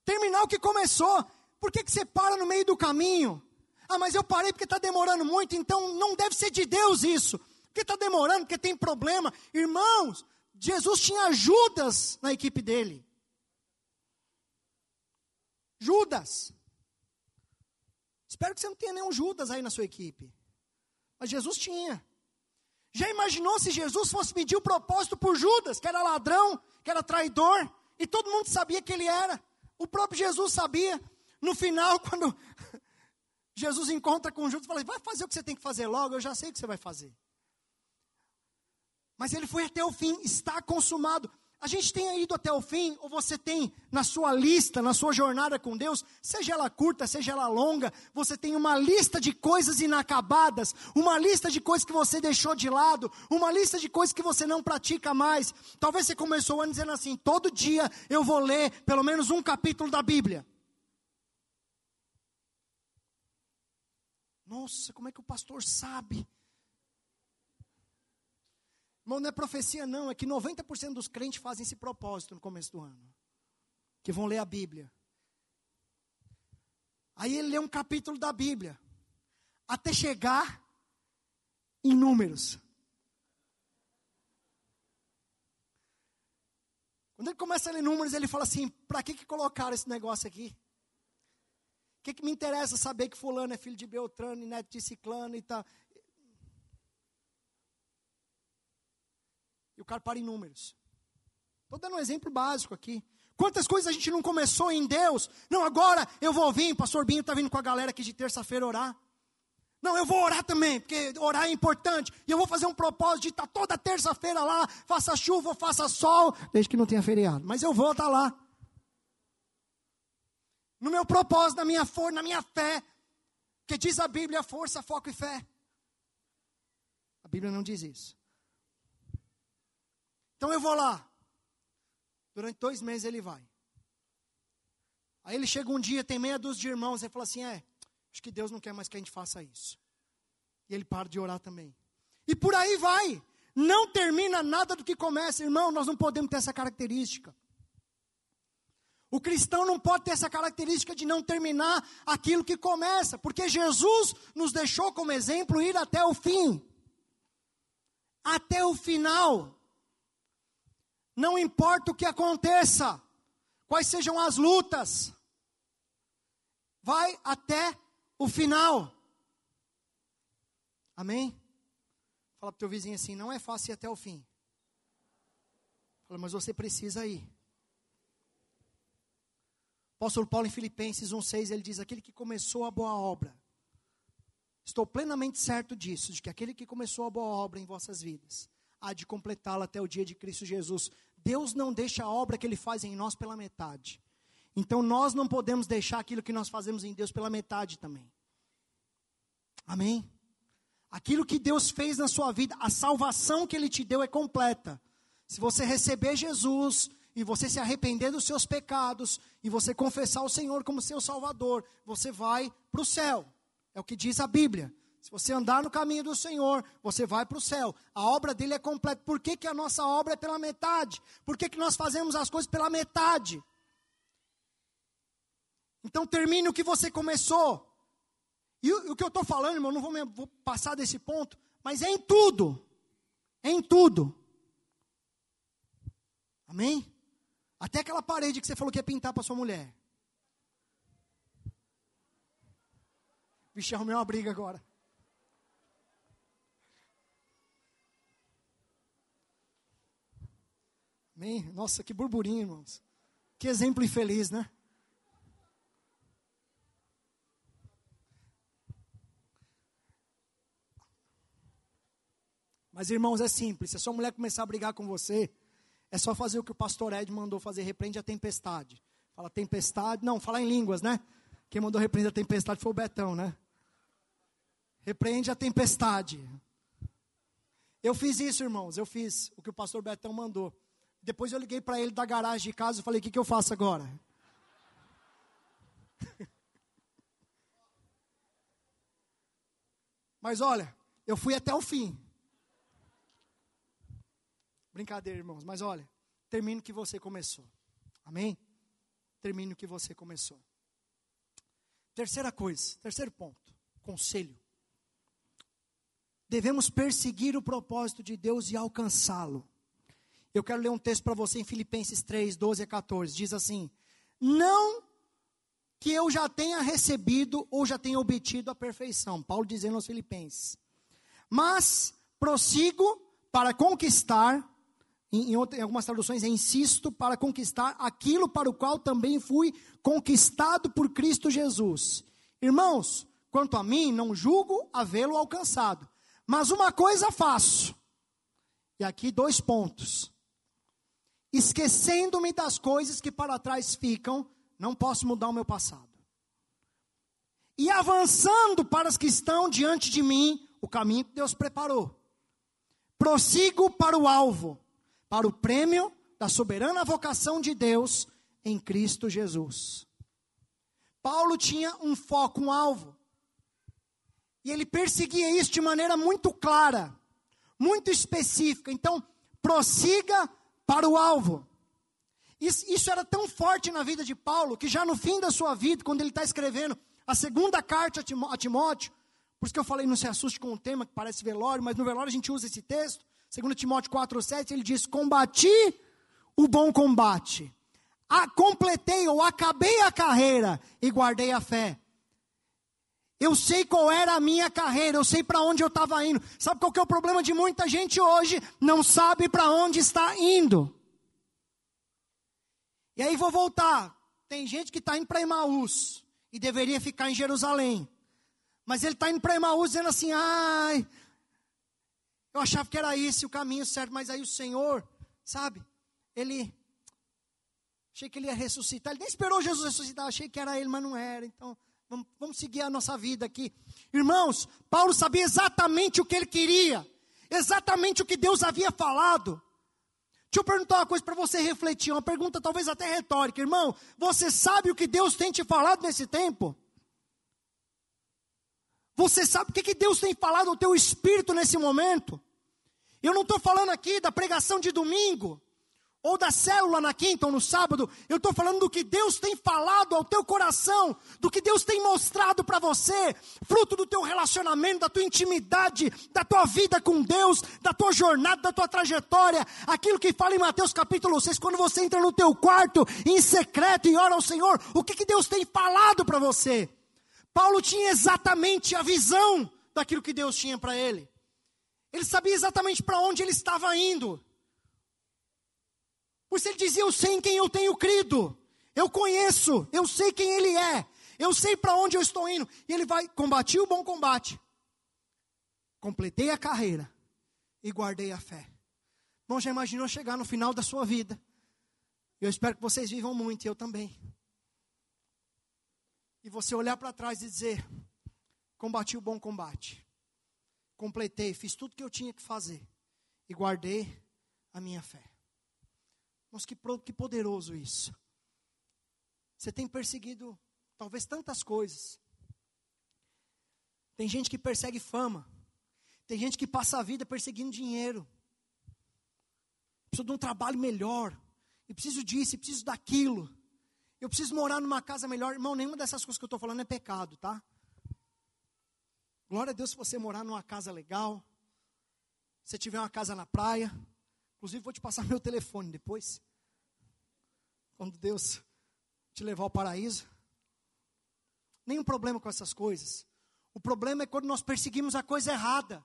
Terminar o que começou. Por que, que você para no meio do caminho? Ah, mas eu parei porque está demorando muito, então não deve ser de Deus isso. Porque está demorando, porque tem problema. Irmãos, Jesus tinha Judas na equipe dele. Judas. Espero que você não tenha nenhum Judas aí na sua equipe. Mas Jesus tinha. Já imaginou se Jesus fosse medir o propósito por Judas, que era ladrão, que era traidor, e todo mundo sabia que ele era. O próprio Jesus sabia. No final, quando Jesus encontra com Judas, fala: vai fazer o que você tem que fazer logo, eu já sei o que você vai fazer. Mas ele foi até o fim, está consumado. A gente tem ido até o fim, ou você tem na sua lista, na sua jornada com Deus, seja ela curta, seja ela longa, você tem uma lista de coisas inacabadas, uma lista de coisas que você deixou de lado, uma lista de coisas que você não pratica mais. Talvez você começou ano dizendo assim: todo dia eu vou ler pelo menos um capítulo da Bíblia. Nossa, como é que o pastor sabe? Irmão, não é profecia, não, é que 90% dos crentes fazem esse propósito no começo do ano. Que vão ler a Bíblia. Aí ele lê um capítulo da Bíblia. Até chegar em números. Quando ele começa a ler números, ele fala assim: para que, que colocaram esse negócio aqui? O que, que me interessa saber que fulano é filho de Beltrano e neto de Ciclano e tal? E o cara para em números. Estou dando um exemplo básico aqui. Quantas coisas a gente não começou em Deus? Não, agora eu vou vir, pastor Binho está vindo com a galera aqui de terça-feira orar. Não, eu vou orar também, porque orar é importante. E eu vou fazer um propósito de estar toda terça-feira lá, faça chuva, faça sol, desde que não tenha feriado. Mas eu vou estar lá. No meu propósito, na minha força, na minha fé. Que diz a Bíblia, força, foco e fé. A Bíblia não diz isso. Então eu vou lá. Durante dois meses ele vai. Aí ele chega um dia, tem meia dúzia de irmãos, e fala assim: é, Acho que Deus não quer mais que a gente faça isso. E ele para de orar também. E por aí vai. Não termina nada do que começa, irmão. Nós não podemos ter essa característica. O cristão não pode ter essa característica de não terminar aquilo que começa, porque Jesus nos deixou como exemplo ir até o fim, até o final. Não importa o que aconteça, quais sejam as lutas, vai até o final. Amém? Fala para teu vizinho assim: não é fácil ir até o fim. Fala, mas você precisa ir. Apóstolo Paulo em Filipenses 1,6 ele diz: Aquele que começou a boa obra, estou plenamente certo disso, de que aquele que começou a boa obra em vossas vidas, há de completá-la até o dia de Cristo Jesus. Deus não deixa a obra que ele faz em nós pela metade. Então nós não podemos deixar aquilo que nós fazemos em Deus pela metade também. Amém? Aquilo que Deus fez na sua vida, a salvação que Ele te deu é completa. Se você receber Jesus e você se arrepender dos seus pecados e você confessar o Senhor como seu Salvador, você vai para o céu. É o que diz a Bíblia. Se você andar no caminho do Senhor, você vai para o céu. A obra dele é completa. Por que, que a nossa obra é pela metade? Por que, que nós fazemos as coisas pela metade? Então termine o que você começou. E o, o que eu estou falando, irmão, não vou, me, vou passar desse ponto, mas é em tudo. É em tudo. Amém? Até aquela parede que você falou que ia pintar para sua mulher. Vixe, arrumei uma briga agora. Amém? Nossa, que burburinho, irmãos. Que exemplo infeliz, né? Mas, irmãos, é simples. Se a sua mulher começar a brigar com você, é só fazer o que o pastor Ed mandou fazer, repreende a tempestade. Fala tempestade, não, fala em línguas, né? Quem mandou repreender a tempestade foi o Betão, né? Repreende a tempestade. Eu fiz isso, irmãos, eu fiz o que o pastor Betão mandou. Depois eu liguei para ele da garagem de casa e falei: o que, que eu faço agora? Mas olha, eu fui até o fim. Brincadeira, irmãos, mas olha, termine o que você começou. Amém? Termine o que você começou. Terceira coisa, terceiro ponto, conselho. Devemos perseguir o propósito de Deus e alcançá-lo. Eu quero ler um texto para você em Filipenses 3, 12 a 14. Diz assim: Não que eu já tenha recebido ou já tenha obtido a perfeição. Paulo dizendo aos Filipenses. Mas prossigo para conquistar em, em, outra, em algumas traduções é insisto para conquistar aquilo para o qual também fui conquistado por Cristo Jesus. Irmãos, quanto a mim, não julgo havê-lo alcançado, mas uma coisa faço. E aqui dois pontos. Esquecendo-me das coisas que para trás ficam, não posso mudar o meu passado. E avançando para as que estão diante de mim, o caminho que Deus preparou. Prossigo para o alvo para o prêmio da soberana vocação de Deus em Cristo Jesus. Paulo tinha um foco, um alvo. E ele perseguia isso de maneira muito clara, muito específica. Então, prossiga para o alvo. Isso, isso, era tão forte na vida de Paulo que já no fim da sua vida, quando ele está escrevendo a segunda carta a Timóteo, Por isso que eu falei, não se assuste com o tema que parece velório, mas no velório a gente usa esse texto. Segundo Timóteo 4,7, ele diz, combati o bom combate. A, completei ou acabei a carreira e guardei a fé. Eu sei qual era a minha carreira, eu sei para onde eu estava indo. Sabe qual que é o problema de muita gente hoje? Não sabe para onde está indo. E aí vou voltar. Tem gente que está indo para Emaús e deveria ficar em Jerusalém. Mas ele está indo para Emaús dizendo assim: ai, eu achava que era esse o caminho certo, mas aí o Senhor, sabe, ele. Achei que ele ia ressuscitar. Ele nem esperou Jesus ressuscitar, achei que era ele, mas não era. Então, vamos, vamos seguir a nossa vida aqui. Irmãos, Paulo sabia exatamente o que ele queria, exatamente o que Deus havia falado. Deixa eu perguntar uma coisa para você refletir, uma pergunta talvez até retórica. Irmão, você sabe o que Deus tem te falado nesse tempo? Você sabe o que, que Deus tem falado ao teu espírito nesse momento? Eu não estou falando aqui da pregação de domingo ou da célula na quinta ou no sábado, eu estou falando do que Deus tem falado ao teu coração, do que Deus tem mostrado para você, fruto do teu relacionamento, da tua intimidade, da tua vida com Deus, da tua jornada, da tua trajetória, aquilo que fala em Mateus capítulo 6, quando você entra no teu quarto, em secreto, e ora ao Senhor, o que, que Deus tem falado para você? Paulo tinha exatamente a visão daquilo que Deus tinha para ele, ele sabia exatamente para onde ele estava indo, por isso ele dizia: Eu sei em quem eu tenho crido. Eu conheço, eu sei quem ele é. Eu sei para onde eu estou indo. E ele vai combater o bom combate. Completei a carreira e guardei a fé. Bom, já imaginou chegar no final da sua vida? Eu espero que vocês vivam muito, eu também. E você olhar para trás e dizer: combati o bom combate. Completei, fiz tudo que eu tinha que fazer. E guardei a minha fé. Mas que, que poderoso isso. Você tem perseguido talvez tantas coisas. Tem gente que persegue fama. Tem gente que passa a vida perseguindo dinheiro. Preciso de um trabalho melhor. E preciso disso, e preciso daquilo. Eu preciso morar numa casa melhor. Irmão, nenhuma dessas coisas que eu estou falando é pecado, tá? Glória a Deus se você morar numa casa legal. Se tiver uma casa na praia. Inclusive, vou te passar meu telefone depois. Quando Deus te levar ao paraíso. Nenhum problema com essas coisas. O problema é quando nós perseguimos a coisa errada.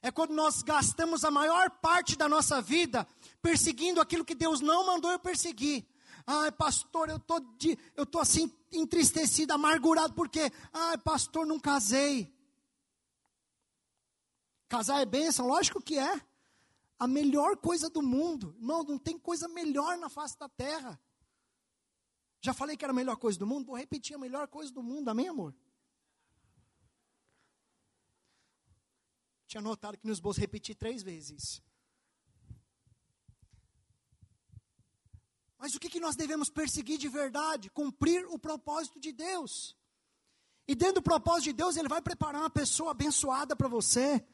É quando nós gastamos a maior parte da nossa vida perseguindo aquilo que Deus não mandou eu perseguir. Ai, pastor, eu tô de, eu tô assim entristecido, amargurado porque, ai, pastor, não casei. Casar é bênção, lógico que é a melhor coisa do mundo. Irmão, não tem coisa melhor na face da terra. Já falei que era a melhor coisa do mundo, vou repetir a melhor coisa do mundo, amém, amor? Tinha notado que nos bolsos repeti três vezes. Mas o que, que nós devemos perseguir de verdade? Cumprir o propósito de Deus. E dentro do propósito de Deus, Ele vai preparar uma pessoa abençoada para você.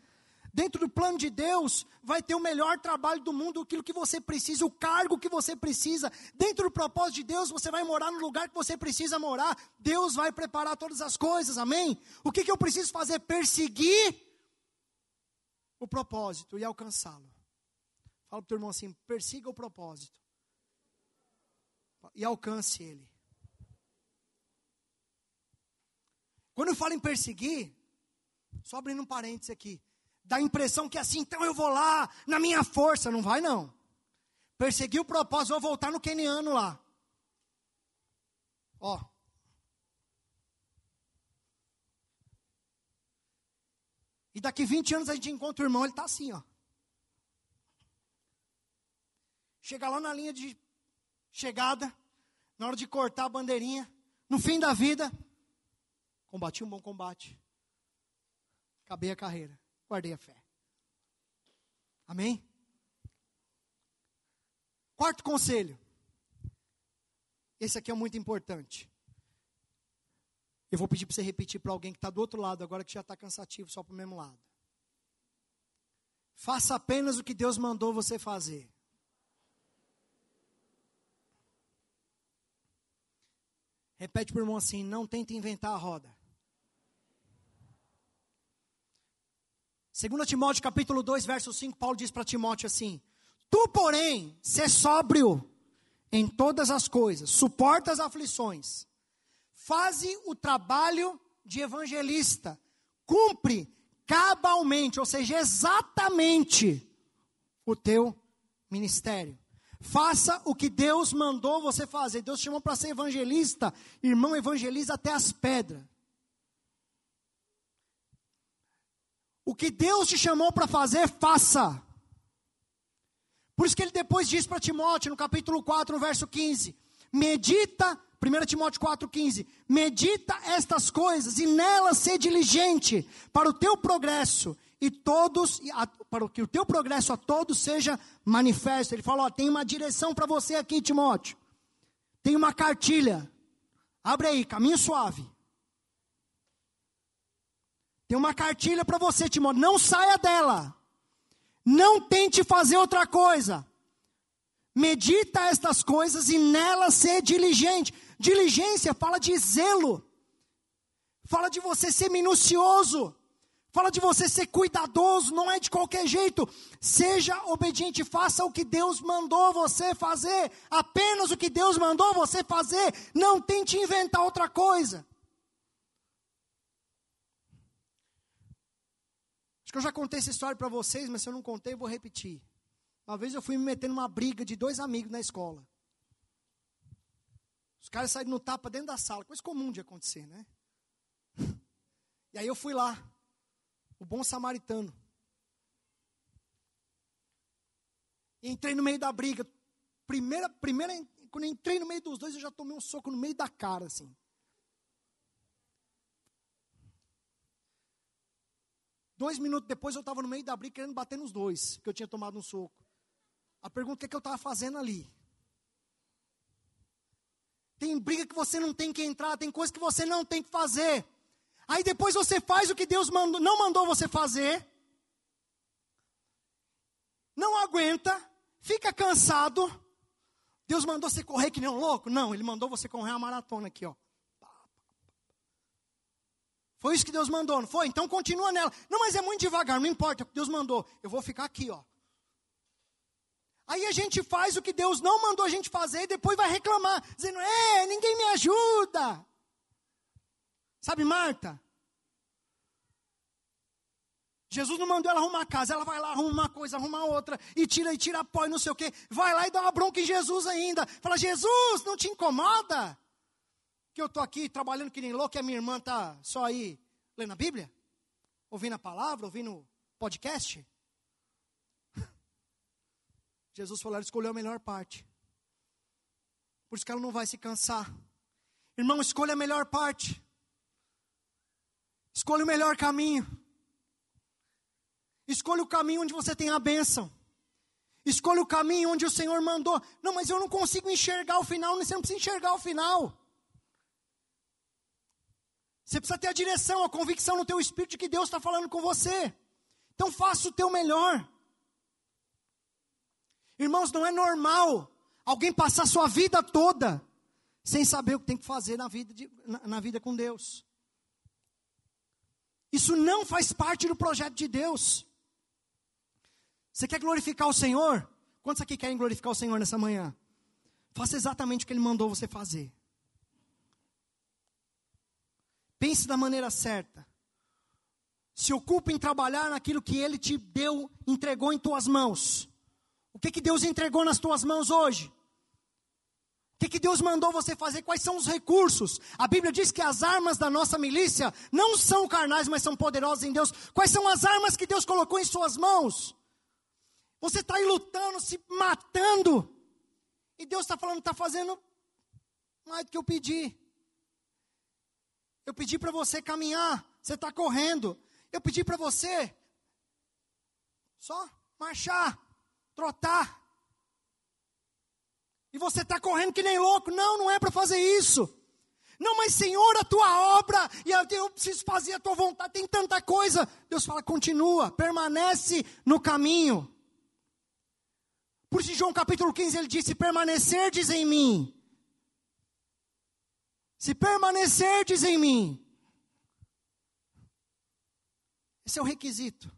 Dentro do plano de Deus, vai ter o melhor trabalho do mundo, aquilo que você precisa, o cargo que você precisa. Dentro do propósito de Deus, você vai morar no lugar que você precisa morar. Deus vai preparar todas as coisas, amém? O que, que eu preciso fazer? Perseguir o propósito e alcançá-lo. Fala para o teu irmão assim: persiga o propósito e alcance ele. Quando eu falo em perseguir, só abrindo um parênteses aqui, dá a impressão que é assim, então eu vou lá, na minha força. Não vai, não. Persegui o propósito, vou voltar no keniano lá. Ó. E daqui 20 anos a gente encontra o irmão, ele está assim, ó. Chega lá na linha de chegada, na hora de cortar a bandeirinha, no fim da vida, combati um bom combate. Acabei a carreira guardei a fé. Amém? Quarto conselho. Esse aqui é muito importante. Eu vou pedir para você repetir para alguém que está do outro lado, agora que já está cansativo, só para o mesmo lado. Faça apenas o que Deus mandou você fazer. Repete para o irmão assim: não tente inventar a roda. 2 Timóteo capítulo 2, verso 5, Paulo diz para Timóteo assim: Tu, porém, sê sóbrio em todas as coisas, suporta as aflições, faze o trabalho de evangelista, cumpre cabalmente, ou seja, exatamente o teu ministério. Faça o que Deus mandou você fazer. Deus chamou para ser evangelista. Irmão, evangeliza até as pedras. O que Deus te chamou para fazer, faça. Por isso que ele depois diz para Timóteo, no capítulo 4, no verso 15: Medita, 1 Timóteo 4, 15: Medita estas coisas e nelas ser diligente para o teu progresso e todos, para que o teu progresso a todos seja manifesto. Ele fala: ó, tem uma direção para você aqui, Timóteo. Tem uma cartilha. Abre aí, caminho suave. Tem uma cartilha para você, Timóteo. Não saia dela. Não tente fazer outra coisa. Medita estas coisas e nela ser diligente. Diligência fala de zelo. Fala de você ser minucioso. Fala de você ser cuidadoso, não é de qualquer jeito. Seja obediente, faça o que Deus mandou você fazer. Apenas o que Deus mandou você fazer. Não tente inventar outra coisa. Acho que eu já contei essa história para vocês, mas se eu não contei, eu vou repetir. Uma vez eu fui me meter numa briga de dois amigos na escola. Os caras saíram no tapa dentro da sala, coisa comum de acontecer, né? E aí eu fui lá, o bom samaritano. E entrei no meio da briga. Primeira, primeira, quando entrei no meio dos dois, eu já tomei um soco no meio da cara, assim. Dois minutos depois eu estava no meio da briga querendo bater nos dois, que eu tinha tomado um soco. A pergunta é que, que eu estava fazendo ali? Tem briga que você não tem que entrar, tem coisa que você não tem que fazer. Aí depois você faz o que Deus mandou, não mandou você fazer. Não aguenta, fica cansado. Deus mandou você correr que nem um louco? Não, Ele mandou você correr uma maratona aqui, ó. Foi isso que Deus mandou, não foi? Então continua nela. Não, mas é muito devagar, não importa, Deus mandou. Eu vou ficar aqui, ó. Aí a gente faz o que Deus não mandou a gente fazer e depois vai reclamar, dizendo: "É, ninguém me ajuda". Sabe Marta? Jesus não mandou ela arrumar a casa, ela vai lá, arruma uma coisa, arruma outra, e tira e tira pó e não sei o quê. Vai lá e dá uma bronca em Jesus ainda. Fala, Jesus, não te incomoda? Que eu estou aqui trabalhando que nem louco e a minha irmã está só aí lendo a Bíblia? Ouvindo a palavra, ouvindo podcast? Jesus falou, ela escolheu a melhor parte. Por isso que ela não vai se cansar. Irmão, escolha a melhor parte. Escolha o melhor caminho. Escolha o caminho onde você tem a bênção. Escolha o caminho onde o Senhor mandou. Não, mas eu não consigo enxergar o final. Você não precisa enxergar o final. Você precisa ter a direção, a convicção no teu espírito de que Deus está falando com você. Então faça o teu melhor. Irmãos, não é normal alguém passar sua vida toda sem saber o que tem que fazer na vida, de, na, na vida com Deus. Isso não faz parte do projeto de Deus. Você quer glorificar o Senhor? Quantos aqui querem glorificar o Senhor nessa manhã? Faça exatamente o que Ele mandou você fazer. Pense da maneira certa. Se ocupe em trabalhar naquilo que Ele te deu, entregou em tuas mãos. O que, que Deus entregou nas tuas mãos hoje? O que, que Deus mandou você fazer? Quais são os recursos? A Bíblia diz que as armas da nossa milícia não são carnais, mas são poderosas em Deus. Quais são as armas que Deus colocou em suas mãos? Você está aí lutando, se matando. E Deus está falando, está fazendo mais do que eu pedi. Eu pedi para você caminhar, você está correndo. Eu pedi para você só marchar, trotar. E você está correndo que nem louco. Não, não é para fazer isso. Não, mas Senhor, a tua obra, e eu preciso fazer a tua vontade, tem tanta coisa. Deus fala, continua, permanece no caminho. Por isso, João capítulo 15, ele disse: permanecerdes em mim, se permanecerdes em mim. Esse é o requisito.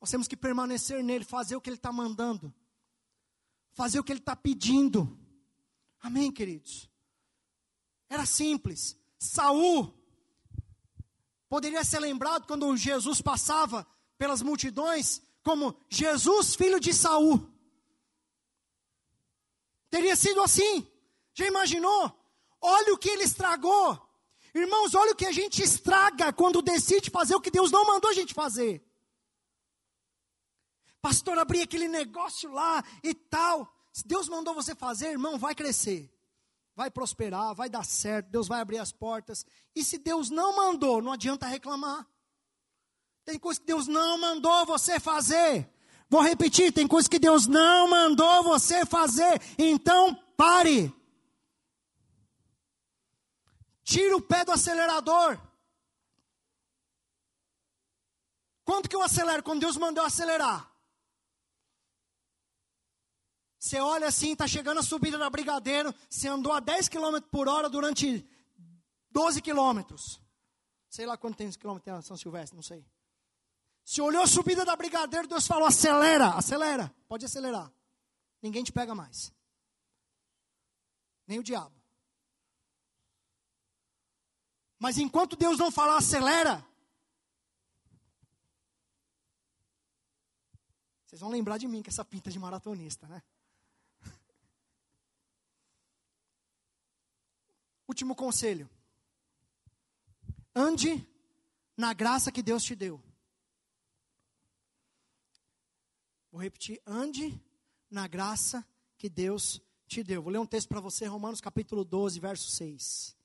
Nós temos que permanecer nele, fazer o que ele está mandando, fazer o que ele está pedindo. Amém, queridos? Era simples. Saul poderia ser lembrado quando Jesus passava pelas multidões como Jesus, filho de Saul. Teria sido assim. Já imaginou? Olha o que ele estragou. Irmãos, olha o que a gente estraga quando decide fazer o que Deus não mandou a gente fazer. Pastor, abrir aquele negócio lá e tal. Se Deus mandou você fazer, irmão, vai crescer. Vai prosperar, vai dar certo, Deus vai abrir as portas. E se Deus não mandou, não adianta reclamar. Tem coisa que Deus não mandou você fazer. Vou repetir, tem coisa que Deus não mandou você fazer. Então, pare. Tira o pé do acelerador. Quanto que eu acelero? Quando Deus mandou acelerar. Você olha assim, está chegando a subida da Brigadeiro, você andou a 10 km por hora durante 12 quilômetros. Sei lá quanto tem quilômetros tem São Silvestre, não sei. Se olhou a subida da Brigadeiro, Deus falou: acelera, acelera, pode acelerar. Ninguém te pega mais. Nem o diabo. Mas enquanto Deus não falar acelera, vocês vão lembrar de mim com essa pinta de maratonista, né? Último conselho. Ande na graça que Deus te deu. Vou repetir, ande na graça que Deus te deu. Vou ler um texto para você, Romanos capítulo 12, verso 6.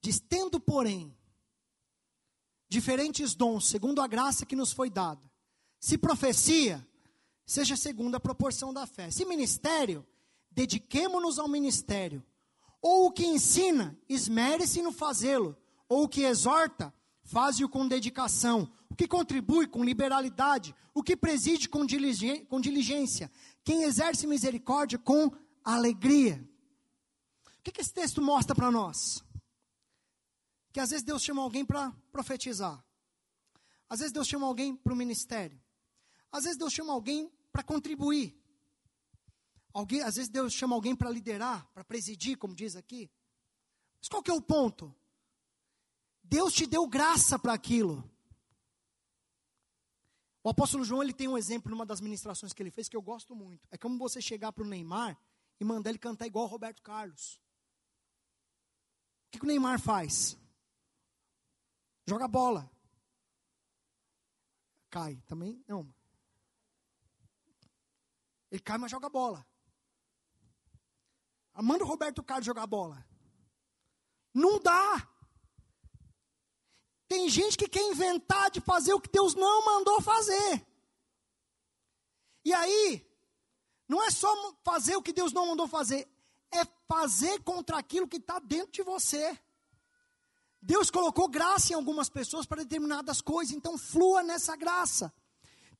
Diz: Tendo, porém, diferentes dons, segundo a graça que nos foi dada. Se profecia, seja segundo a proporção da fé. Se ministério, dediquemo-nos ao ministério. Ou o que ensina, esmere-se no fazê-lo. Ou o que exorta, faze-o com dedicação. O que contribui com liberalidade. O que preside com diligência. Quem exerce misericórdia com alegria. O que, que esse texto mostra para nós? Que às vezes Deus chama alguém para profetizar. Às vezes Deus chama alguém para o ministério. Às vezes Deus chama alguém para contribuir. Alguém, às vezes Deus chama alguém para liderar, para presidir, como diz aqui. Mas qual que é o ponto? Deus te deu graça para aquilo. O apóstolo João ele tem um exemplo numa das ministrações que ele fez que eu gosto muito. É como você chegar para o Neymar e mandar ele cantar igual o Roberto Carlos. O que, que o Neymar faz? Joga bola. Cai também? Não. Ele cai, mas joga bola. Manda o Roberto Carlos jogar bola. Não dá. Tem gente que quer inventar de fazer o que Deus não mandou fazer. E aí, não é só fazer o que Deus não mandou fazer, é fazer contra aquilo que está dentro de você. Deus colocou graça em algumas pessoas para determinadas coisas, então flua nessa graça.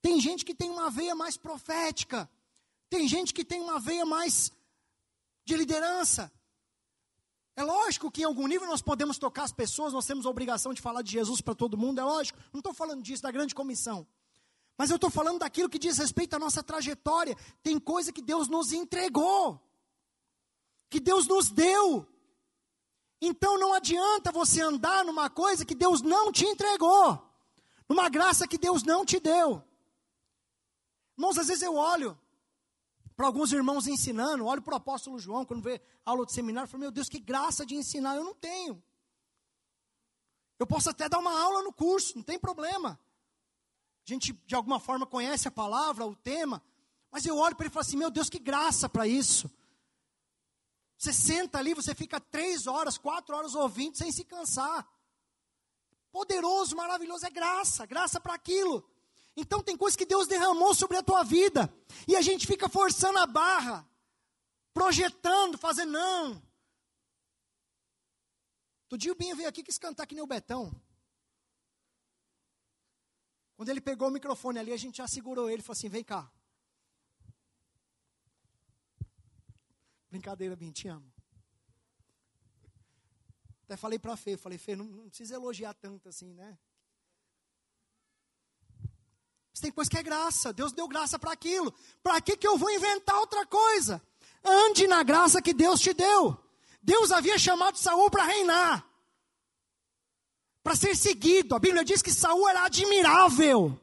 Tem gente que tem uma veia mais profética, tem gente que tem uma veia mais de liderança. É lógico que em algum nível nós podemos tocar as pessoas, nós temos a obrigação de falar de Jesus para todo mundo, é lógico. Não estou falando disso, da grande comissão. Mas eu estou falando daquilo que diz respeito à nossa trajetória. Tem coisa que Deus nos entregou, que Deus nos deu. Então não adianta você andar numa coisa que Deus não te entregou, numa graça que Deus não te deu. Irmãos, às vezes eu olho para alguns irmãos ensinando, olho para o apóstolo João, quando vê aula de seminário, falo, meu Deus, que graça de ensinar, eu não tenho. Eu posso até dar uma aula no curso, não tem problema. A gente, de alguma forma, conhece a palavra, o tema, mas eu olho para ele e falo assim, meu Deus, que graça para isso. Você senta ali, você fica três horas, quatro horas ouvindo sem se cansar. Poderoso, maravilhoso, é graça, graça para aquilo. Então tem coisas que Deus derramou sobre a tua vida. E a gente fica forçando a barra, projetando, fazendo, não. Outro dia o Binho veio aqui quis cantar que nem o Betão. Quando ele pegou o microfone ali, a gente já segurou ele e falou assim: vem cá. Brincadeira, Bim, te amo. Até falei para a Fê, falei, Fê, não, não precisa elogiar tanto assim, né? Você tem coisa que é graça. Deus deu graça para aquilo. Para que, que eu vou inventar outra coisa? Ande na graça que Deus te deu. Deus havia chamado Saul para reinar. Para ser seguido. A Bíblia diz que Saul era admirável.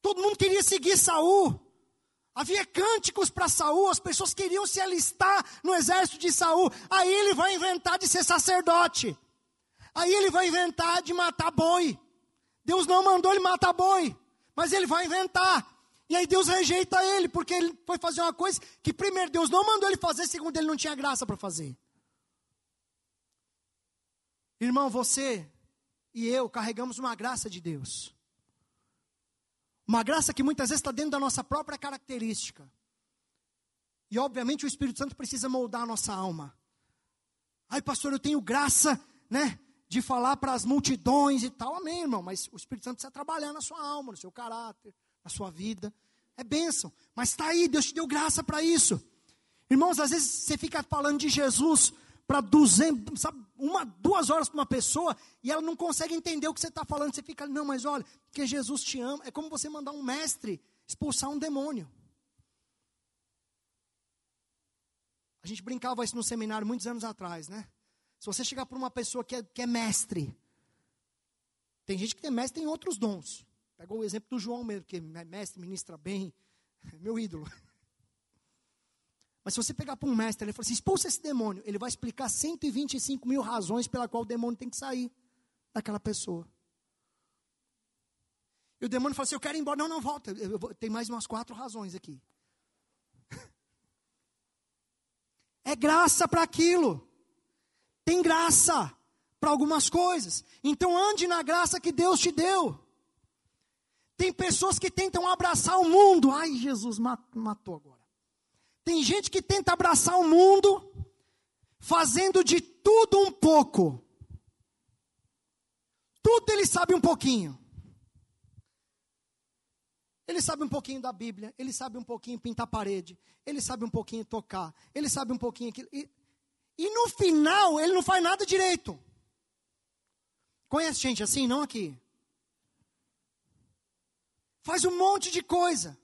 Todo mundo queria seguir Saul. Havia cânticos para Saul, as pessoas queriam se alistar no exército de Saul. Aí ele vai inventar de ser sacerdote. Aí ele vai inventar de matar boi. Deus não mandou ele matar boi, mas ele vai inventar. E aí Deus rejeita ele, porque ele foi fazer uma coisa que, primeiro, Deus não mandou ele fazer, segundo, ele não tinha graça para fazer. Irmão, você e eu carregamos uma graça de Deus. Uma graça que muitas vezes está dentro da nossa própria característica. E obviamente o Espírito Santo precisa moldar a nossa alma. Ai, pastor, eu tenho graça, né? De falar para as multidões e tal. Amém, irmão. Mas o Espírito Santo precisa trabalhar na sua alma, no seu caráter, na sua vida. É bênção. Mas está aí, Deus te deu graça para isso. Irmãos, às vezes você fica falando de Jesus para 200, sabe, uma, duas horas para uma pessoa e ela não consegue entender o que você está falando. Você fica, não, mas olha, que Jesus te ama. É como você mandar um mestre expulsar um demônio. A gente brincava isso no seminário muitos anos atrás, né? Se você chegar para uma pessoa que é, que é mestre, tem gente que tem mestre em outros dons. Pegou o exemplo do João mesmo, que é mestre, ministra bem, é meu ídolo. Mas se você pegar para um mestre, ele fala assim: expulsa esse demônio. Ele vai explicar 125 mil razões pela qual o demônio tem que sair daquela pessoa. E o demônio fala assim: eu quero ir embora. Não, não, volta. Eu, tem mais umas quatro razões aqui. É graça para aquilo. Tem graça para algumas coisas. Então ande na graça que Deus te deu. Tem pessoas que tentam abraçar o mundo. Ai, Jesus matou agora. Tem gente que tenta abraçar o mundo fazendo de tudo um pouco. Tudo ele sabe um pouquinho. Ele sabe um pouquinho da Bíblia, ele sabe um pouquinho pintar parede, ele sabe um pouquinho tocar, ele sabe um pouquinho aquilo. E, e no final, ele não faz nada direito. Conhece gente assim? Não aqui. Faz um monte de coisa.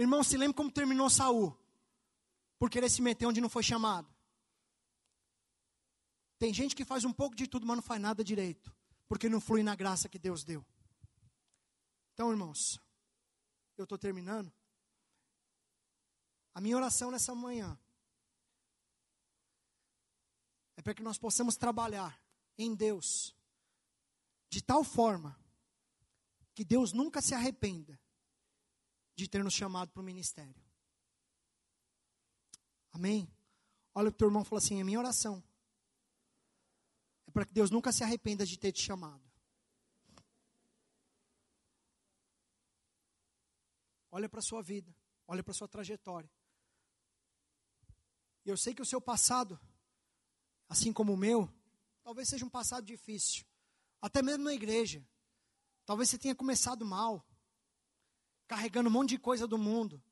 Irmão, se lembra como terminou Saul? Por querer se meter onde não foi chamado. Tem gente que faz um pouco de tudo, mas não faz nada direito. Porque não flui na graça que Deus deu. Então, irmãos, eu estou terminando. A minha oração nessa manhã é para que nós possamos trabalhar em Deus de tal forma que Deus nunca se arrependa de ter nos chamado para o ministério. Amém? Olha o que teu irmão falou assim: é minha oração. É para que Deus nunca se arrependa de ter te chamado. Olha para a sua vida, olha para a sua trajetória. E eu sei que o seu passado, assim como o meu, talvez seja um passado difícil. Até mesmo na igreja. Talvez você tenha começado mal carregando um monte de coisa do mundo.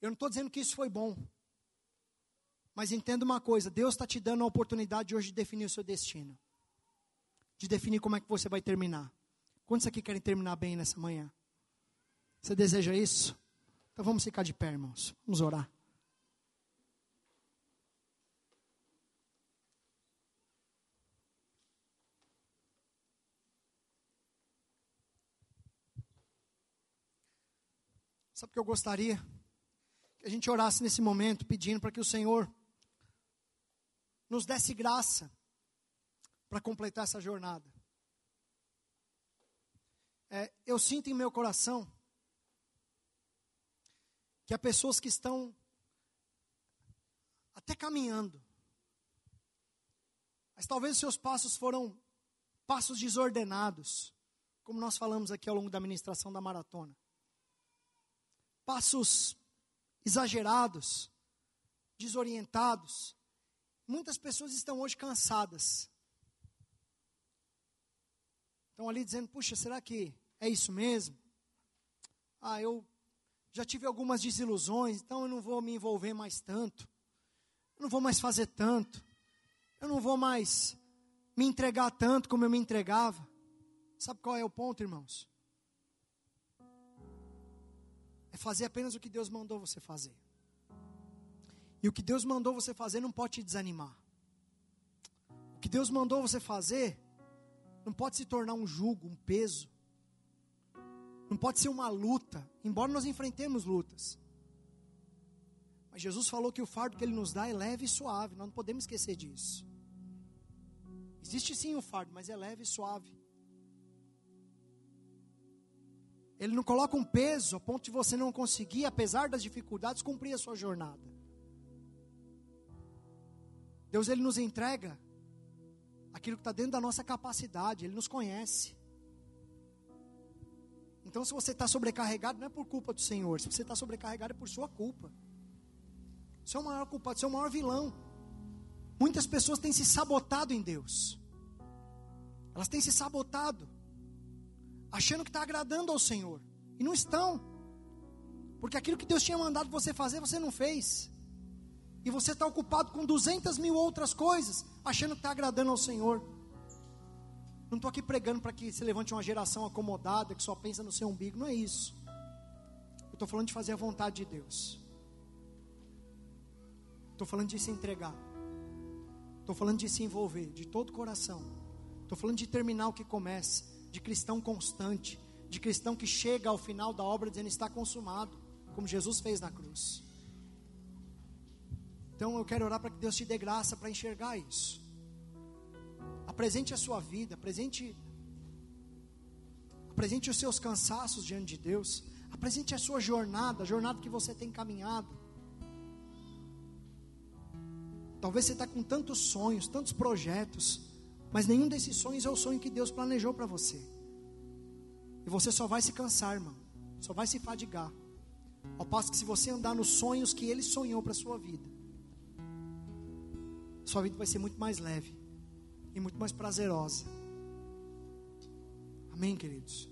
Eu não estou dizendo que isso foi bom. Mas entenda uma coisa: Deus está te dando a oportunidade hoje de definir o seu destino, de definir como é que você vai terminar. Quantos aqui querem terminar bem nessa manhã? Você deseja isso? Então vamos ficar de pé, irmãos. Vamos orar. Sabe o que eu gostaria? Que a gente orasse nesse momento, pedindo para que o Senhor nos desse graça para completar essa jornada. É, eu sinto em meu coração que há pessoas que estão até caminhando, mas talvez seus passos foram passos desordenados, como nós falamos aqui ao longo da ministração da maratona passos exagerados, desorientados. Muitas pessoas estão hoje cansadas. Estão ali dizendo: puxa, será que é isso mesmo? Ah, eu já tive algumas desilusões, então eu não vou me envolver mais tanto. Eu não vou mais fazer tanto. Eu não vou mais me entregar tanto como eu me entregava. Sabe qual é o ponto, irmãos? É fazer apenas o que Deus mandou você fazer. E o que Deus mandou você fazer não pode te desanimar. O que Deus mandou você fazer não pode se tornar um jugo, um peso. Não pode ser uma luta, embora nós enfrentemos lutas. Mas Jesus falou que o fardo que Ele nos dá é leve e suave, nós não podemos esquecer disso. Existe sim o fardo, mas é leve e suave. Ele não coloca um peso a ponto de você não conseguir, apesar das dificuldades, cumprir a sua jornada. Deus ele nos entrega aquilo que está dentro da nossa capacidade, Ele nos conhece. Então, se você está sobrecarregado, não é por culpa do Senhor, se você está sobrecarregado, é por sua culpa. Você é o maior culpado, você é o maior vilão. Muitas pessoas têm se sabotado em Deus, elas têm se sabotado, achando que está agradando ao Senhor, e não estão, porque aquilo que Deus tinha mandado você fazer, você não fez e você está ocupado com 200 mil outras coisas, achando que está agradando ao Senhor. Não estou aqui pregando para que se levante uma geração acomodada, que só pensa no seu umbigo, não é isso. Eu estou falando de fazer a vontade de Deus. Estou falando de se entregar. Estou falando de se envolver de todo o coração. Estou falando de terminar o que começa, de cristão constante, de cristão que chega ao final da obra dizendo está consumado, como Jesus fez na cruz. Então eu quero orar para que Deus te dê graça para enxergar isso. Apresente a sua vida, apresente, apresente os seus cansaços diante de Deus, apresente a sua jornada, a jornada que você tem caminhado. Talvez você está com tantos sonhos, tantos projetos, mas nenhum desses sonhos é o sonho que Deus planejou para você. E você só vai se cansar, irmão, só vai se fadigar. Ao passo que se você andar nos sonhos que Ele sonhou para sua vida, sua vida vai ser muito mais leve e muito mais prazerosa. Amém, queridos?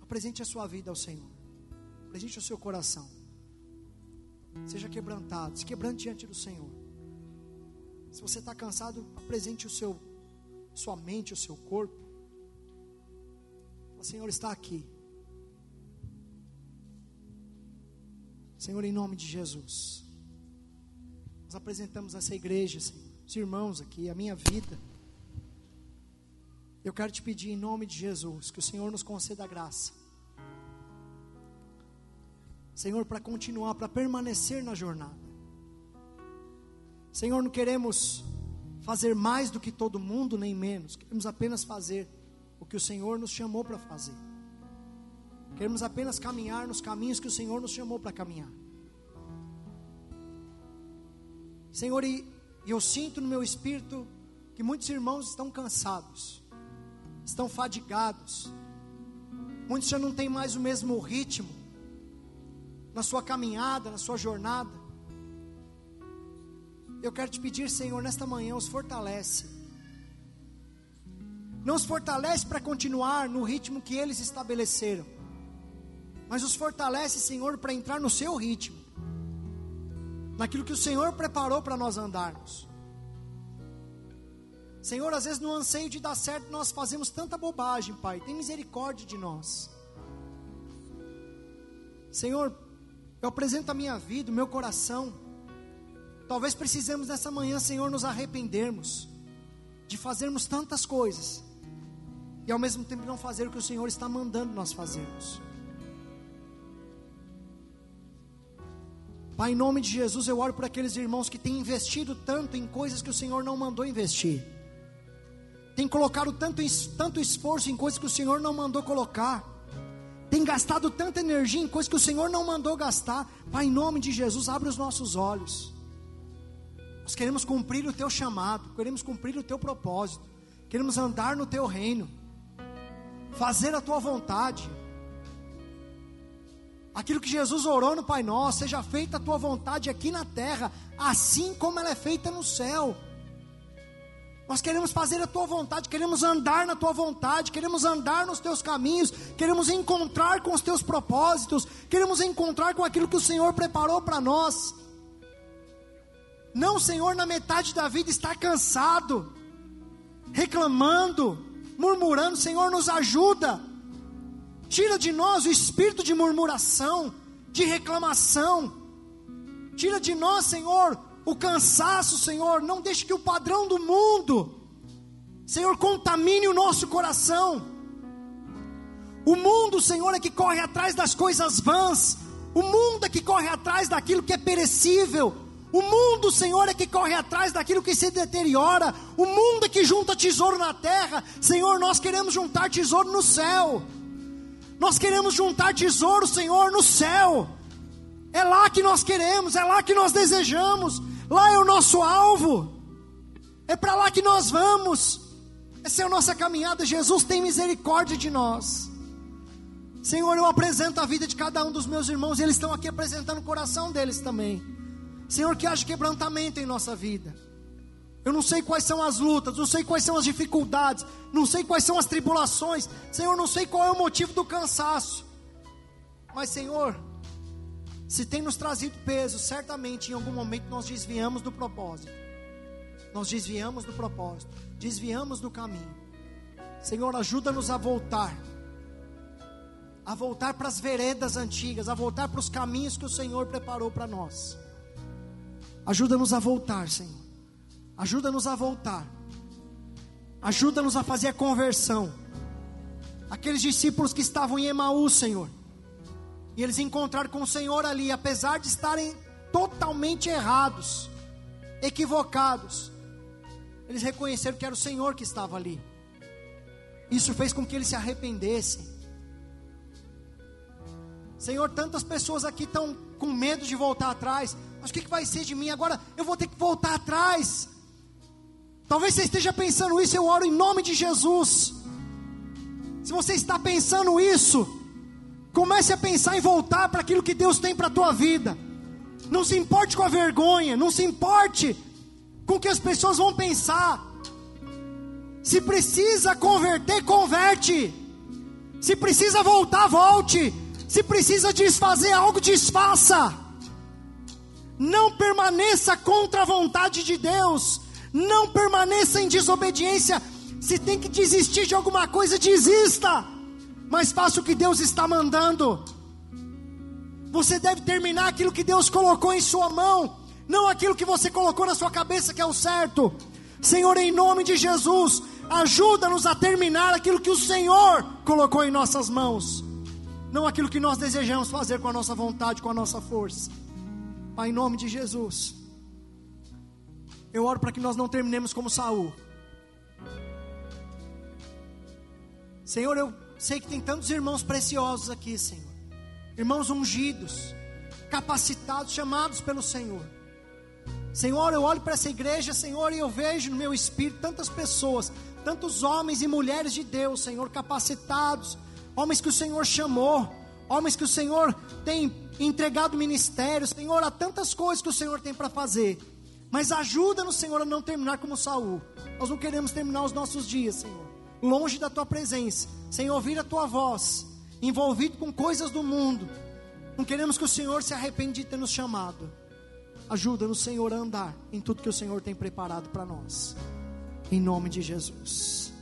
Apresente a sua vida ao Senhor. Apresente o seu coração. Seja quebrantado, se quebrante diante do Senhor. Se você está cansado, apresente o seu, sua mente, o seu corpo. O Senhor está aqui. Senhor, em nome de Jesus. Nós apresentamos essa igreja, Senhor, os irmãos aqui, a minha vida. Eu quero te pedir em nome de Jesus que o Senhor nos conceda a graça. Senhor, para continuar, para permanecer na jornada. Senhor, não queremos fazer mais do que todo mundo, nem menos. Queremos apenas fazer o que o Senhor nos chamou para fazer. Queremos apenas caminhar nos caminhos que o Senhor nos chamou para caminhar. Senhor, e eu sinto no meu espírito que muitos irmãos estão cansados, estão fadigados, muitos já não têm mais o mesmo ritmo na sua caminhada, na sua jornada. Eu quero te pedir, Senhor, nesta manhã, os fortalece. Não os fortalece para continuar no ritmo que eles estabeleceram, mas os fortalece, Senhor, para entrar no seu ritmo naquilo que o Senhor preparou para nós andarmos. Senhor, às vezes no anseio de dar certo, nós fazemos tanta bobagem, Pai. Tem misericórdia de nós. Senhor, eu apresento a minha vida, o meu coração. Talvez precisemos nessa manhã, Senhor, nos arrependermos de fazermos tantas coisas e ao mesmo tempo não fazer o que o Senhor está mandando nós fazermos. Pai, em nome de Jesus, eu oro por aqueles irmãos que têm investido tanto em coisas que o Senhor não mandou investir. Tem colocado tanto, tanto esforço em coisas que o Senhor não mandou colocar. Tem gastado tanta energia em coisas que o Senhor não mandou gastar. Pai, em nome de Jesus, abre os nossos olhos. Nós queremos cumprir o teu chamado, queremos cumprir o teu propósito, queremos andar no teu reino, fazer a tua vontade. Aquilo que Jesus orou no Pai Nosso, seja feita a tua vontade aqui na terra, assim como ela é feita no céu. Nós queremos fazer a tua vontade, queremos andar na tua vontade, queremos andar nos teus caminhos, queremos encontrar com os teus propósitos, queremos encontrar com aquilo que o Senhor preparou para nós. Não, Senhor, na metade da vida está cansado, reclamando, murmurando, Senhor, nos ajuda Tira de nós o espírito de murmuração, de reclamação. Tira de nós, Senhor, o cansaço, Senhor. Não deixe que o padrão do mundo, Senhor, contamine o nosso coração. O mundo, Senhor, é que corre atrás das coisas vãs. O mundo é que corre atrás daquilo que é perecível. O mundo, Senhor, é que corre atrás daquilo que se deteriora. O mundo é que junta tesouro na terra. Senhor, nós queremos juntar tesouro no céu. Nós queremos juntar tesouro, Senhor, no céu. É lá que nós queremos, é lá que nós desejamos. Lá é o nosso alvo. É para lá que nós vamos. Essa é a nossa caminhada. Jesus tem misericórdia de nós. Senhor, eu apresento a vida de cada um dos meus irmãos, e eles estão aqui apresentando o coração deles também. Senhor, que haja quebrantamento em nossa vida. Eu não sei quais são as lutas, não sei quais são as dificuldades, não sei quais são as tribulações. Senhor, não sei qual é o motivo do cansaço. Mas, Senhor, se tem nos trazido peso, certamente em algum momento nós desviamos do propósito. Nós desviamos do propósito, desviamos do caminho. Senhor, ajuda-nos a voltar a voltar para as veredas antigas, a voltar para os caminhos que o Senhor preparou para nós. Ajuda-nos a voltar, Senhor. Ajuda-nos a voltar. Ajuda-nos a fazer a conversão. Aqueles discípulos que estavam em Emaús, Senhor. E eles encontraram com o Senhor ali, apesar de estarem totalmente errados, equivocados. Eles reconheceram que era o Senhor que estava ali. Isso fez com que eles se arrependessem. Senhor, tantas pessoas aqui estão com medo de voltar atrás. Mas o que, que vai ser de mim? Agora eu vou ter que voltar atrás. Talvez você esteja pensando isso, eu oro em nome de Jesus. Se você está pensando isso, comece a pensar em voltar para aquilo que Deus tem para a tua vida. Não se importe com a vergonha, não se importe com o que as pessoas vão pensar. Se precisa converter, converte. Se precisa voltar, volte. Se precisa desfazer algo, desfaça. Não permaneça contra a vontade de Deus. Não permaneça em desobediência. Se tem que desistir de alguma coisa, desista. Mas faça o que Deus está mandando. Você deve terminar aquilo que Deus colocou em sua mão, não aquilo que você colocou na sua cabeça que é o certo. Senhor, em nome de Jesus, ajuda-nos a terminar aquilo que o Senhor colocou em nossas mãos não aquilo que nós desejamos fazer com a nossa vontade, com a nossa força. Pai, em nome de Jesus, eu oro para que nós não terminemos como Saul. Senhor, eu sei que tem tantos irmãos preciosos aqui, Senhor. Irmãos ungidos, capacitados, chamados pelo Senhor. Senhor, eu olho para essa igreja, Senhor, e eu vejo no meu espírito tantas pessoas, tantos homens e mulheres de Deus, Senhor, capacitados, homens que o Senhor chamou, homens que o Senhor tem entregado ministério, Senhor, há tantas coisas que o Senhor tem para fazer. Mas ajuda-nos, Senhor, a não terminar como Saul. Nós não queremos terminar os nossos dias, Senhor, longe da tua presença, sem ouvir a tua voz, envolvido com coisas do mundo. Não queremos que o Senhor se arrependa de ter nos chamado. Ajuda-nos, Senhor, a andar em tudo que o Senhor tem preparado para nós. Em nome de Jesus.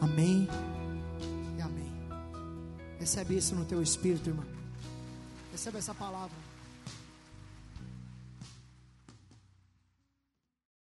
Amém. Recebe isso no teu espírito, irmão. Recebe essa palavra.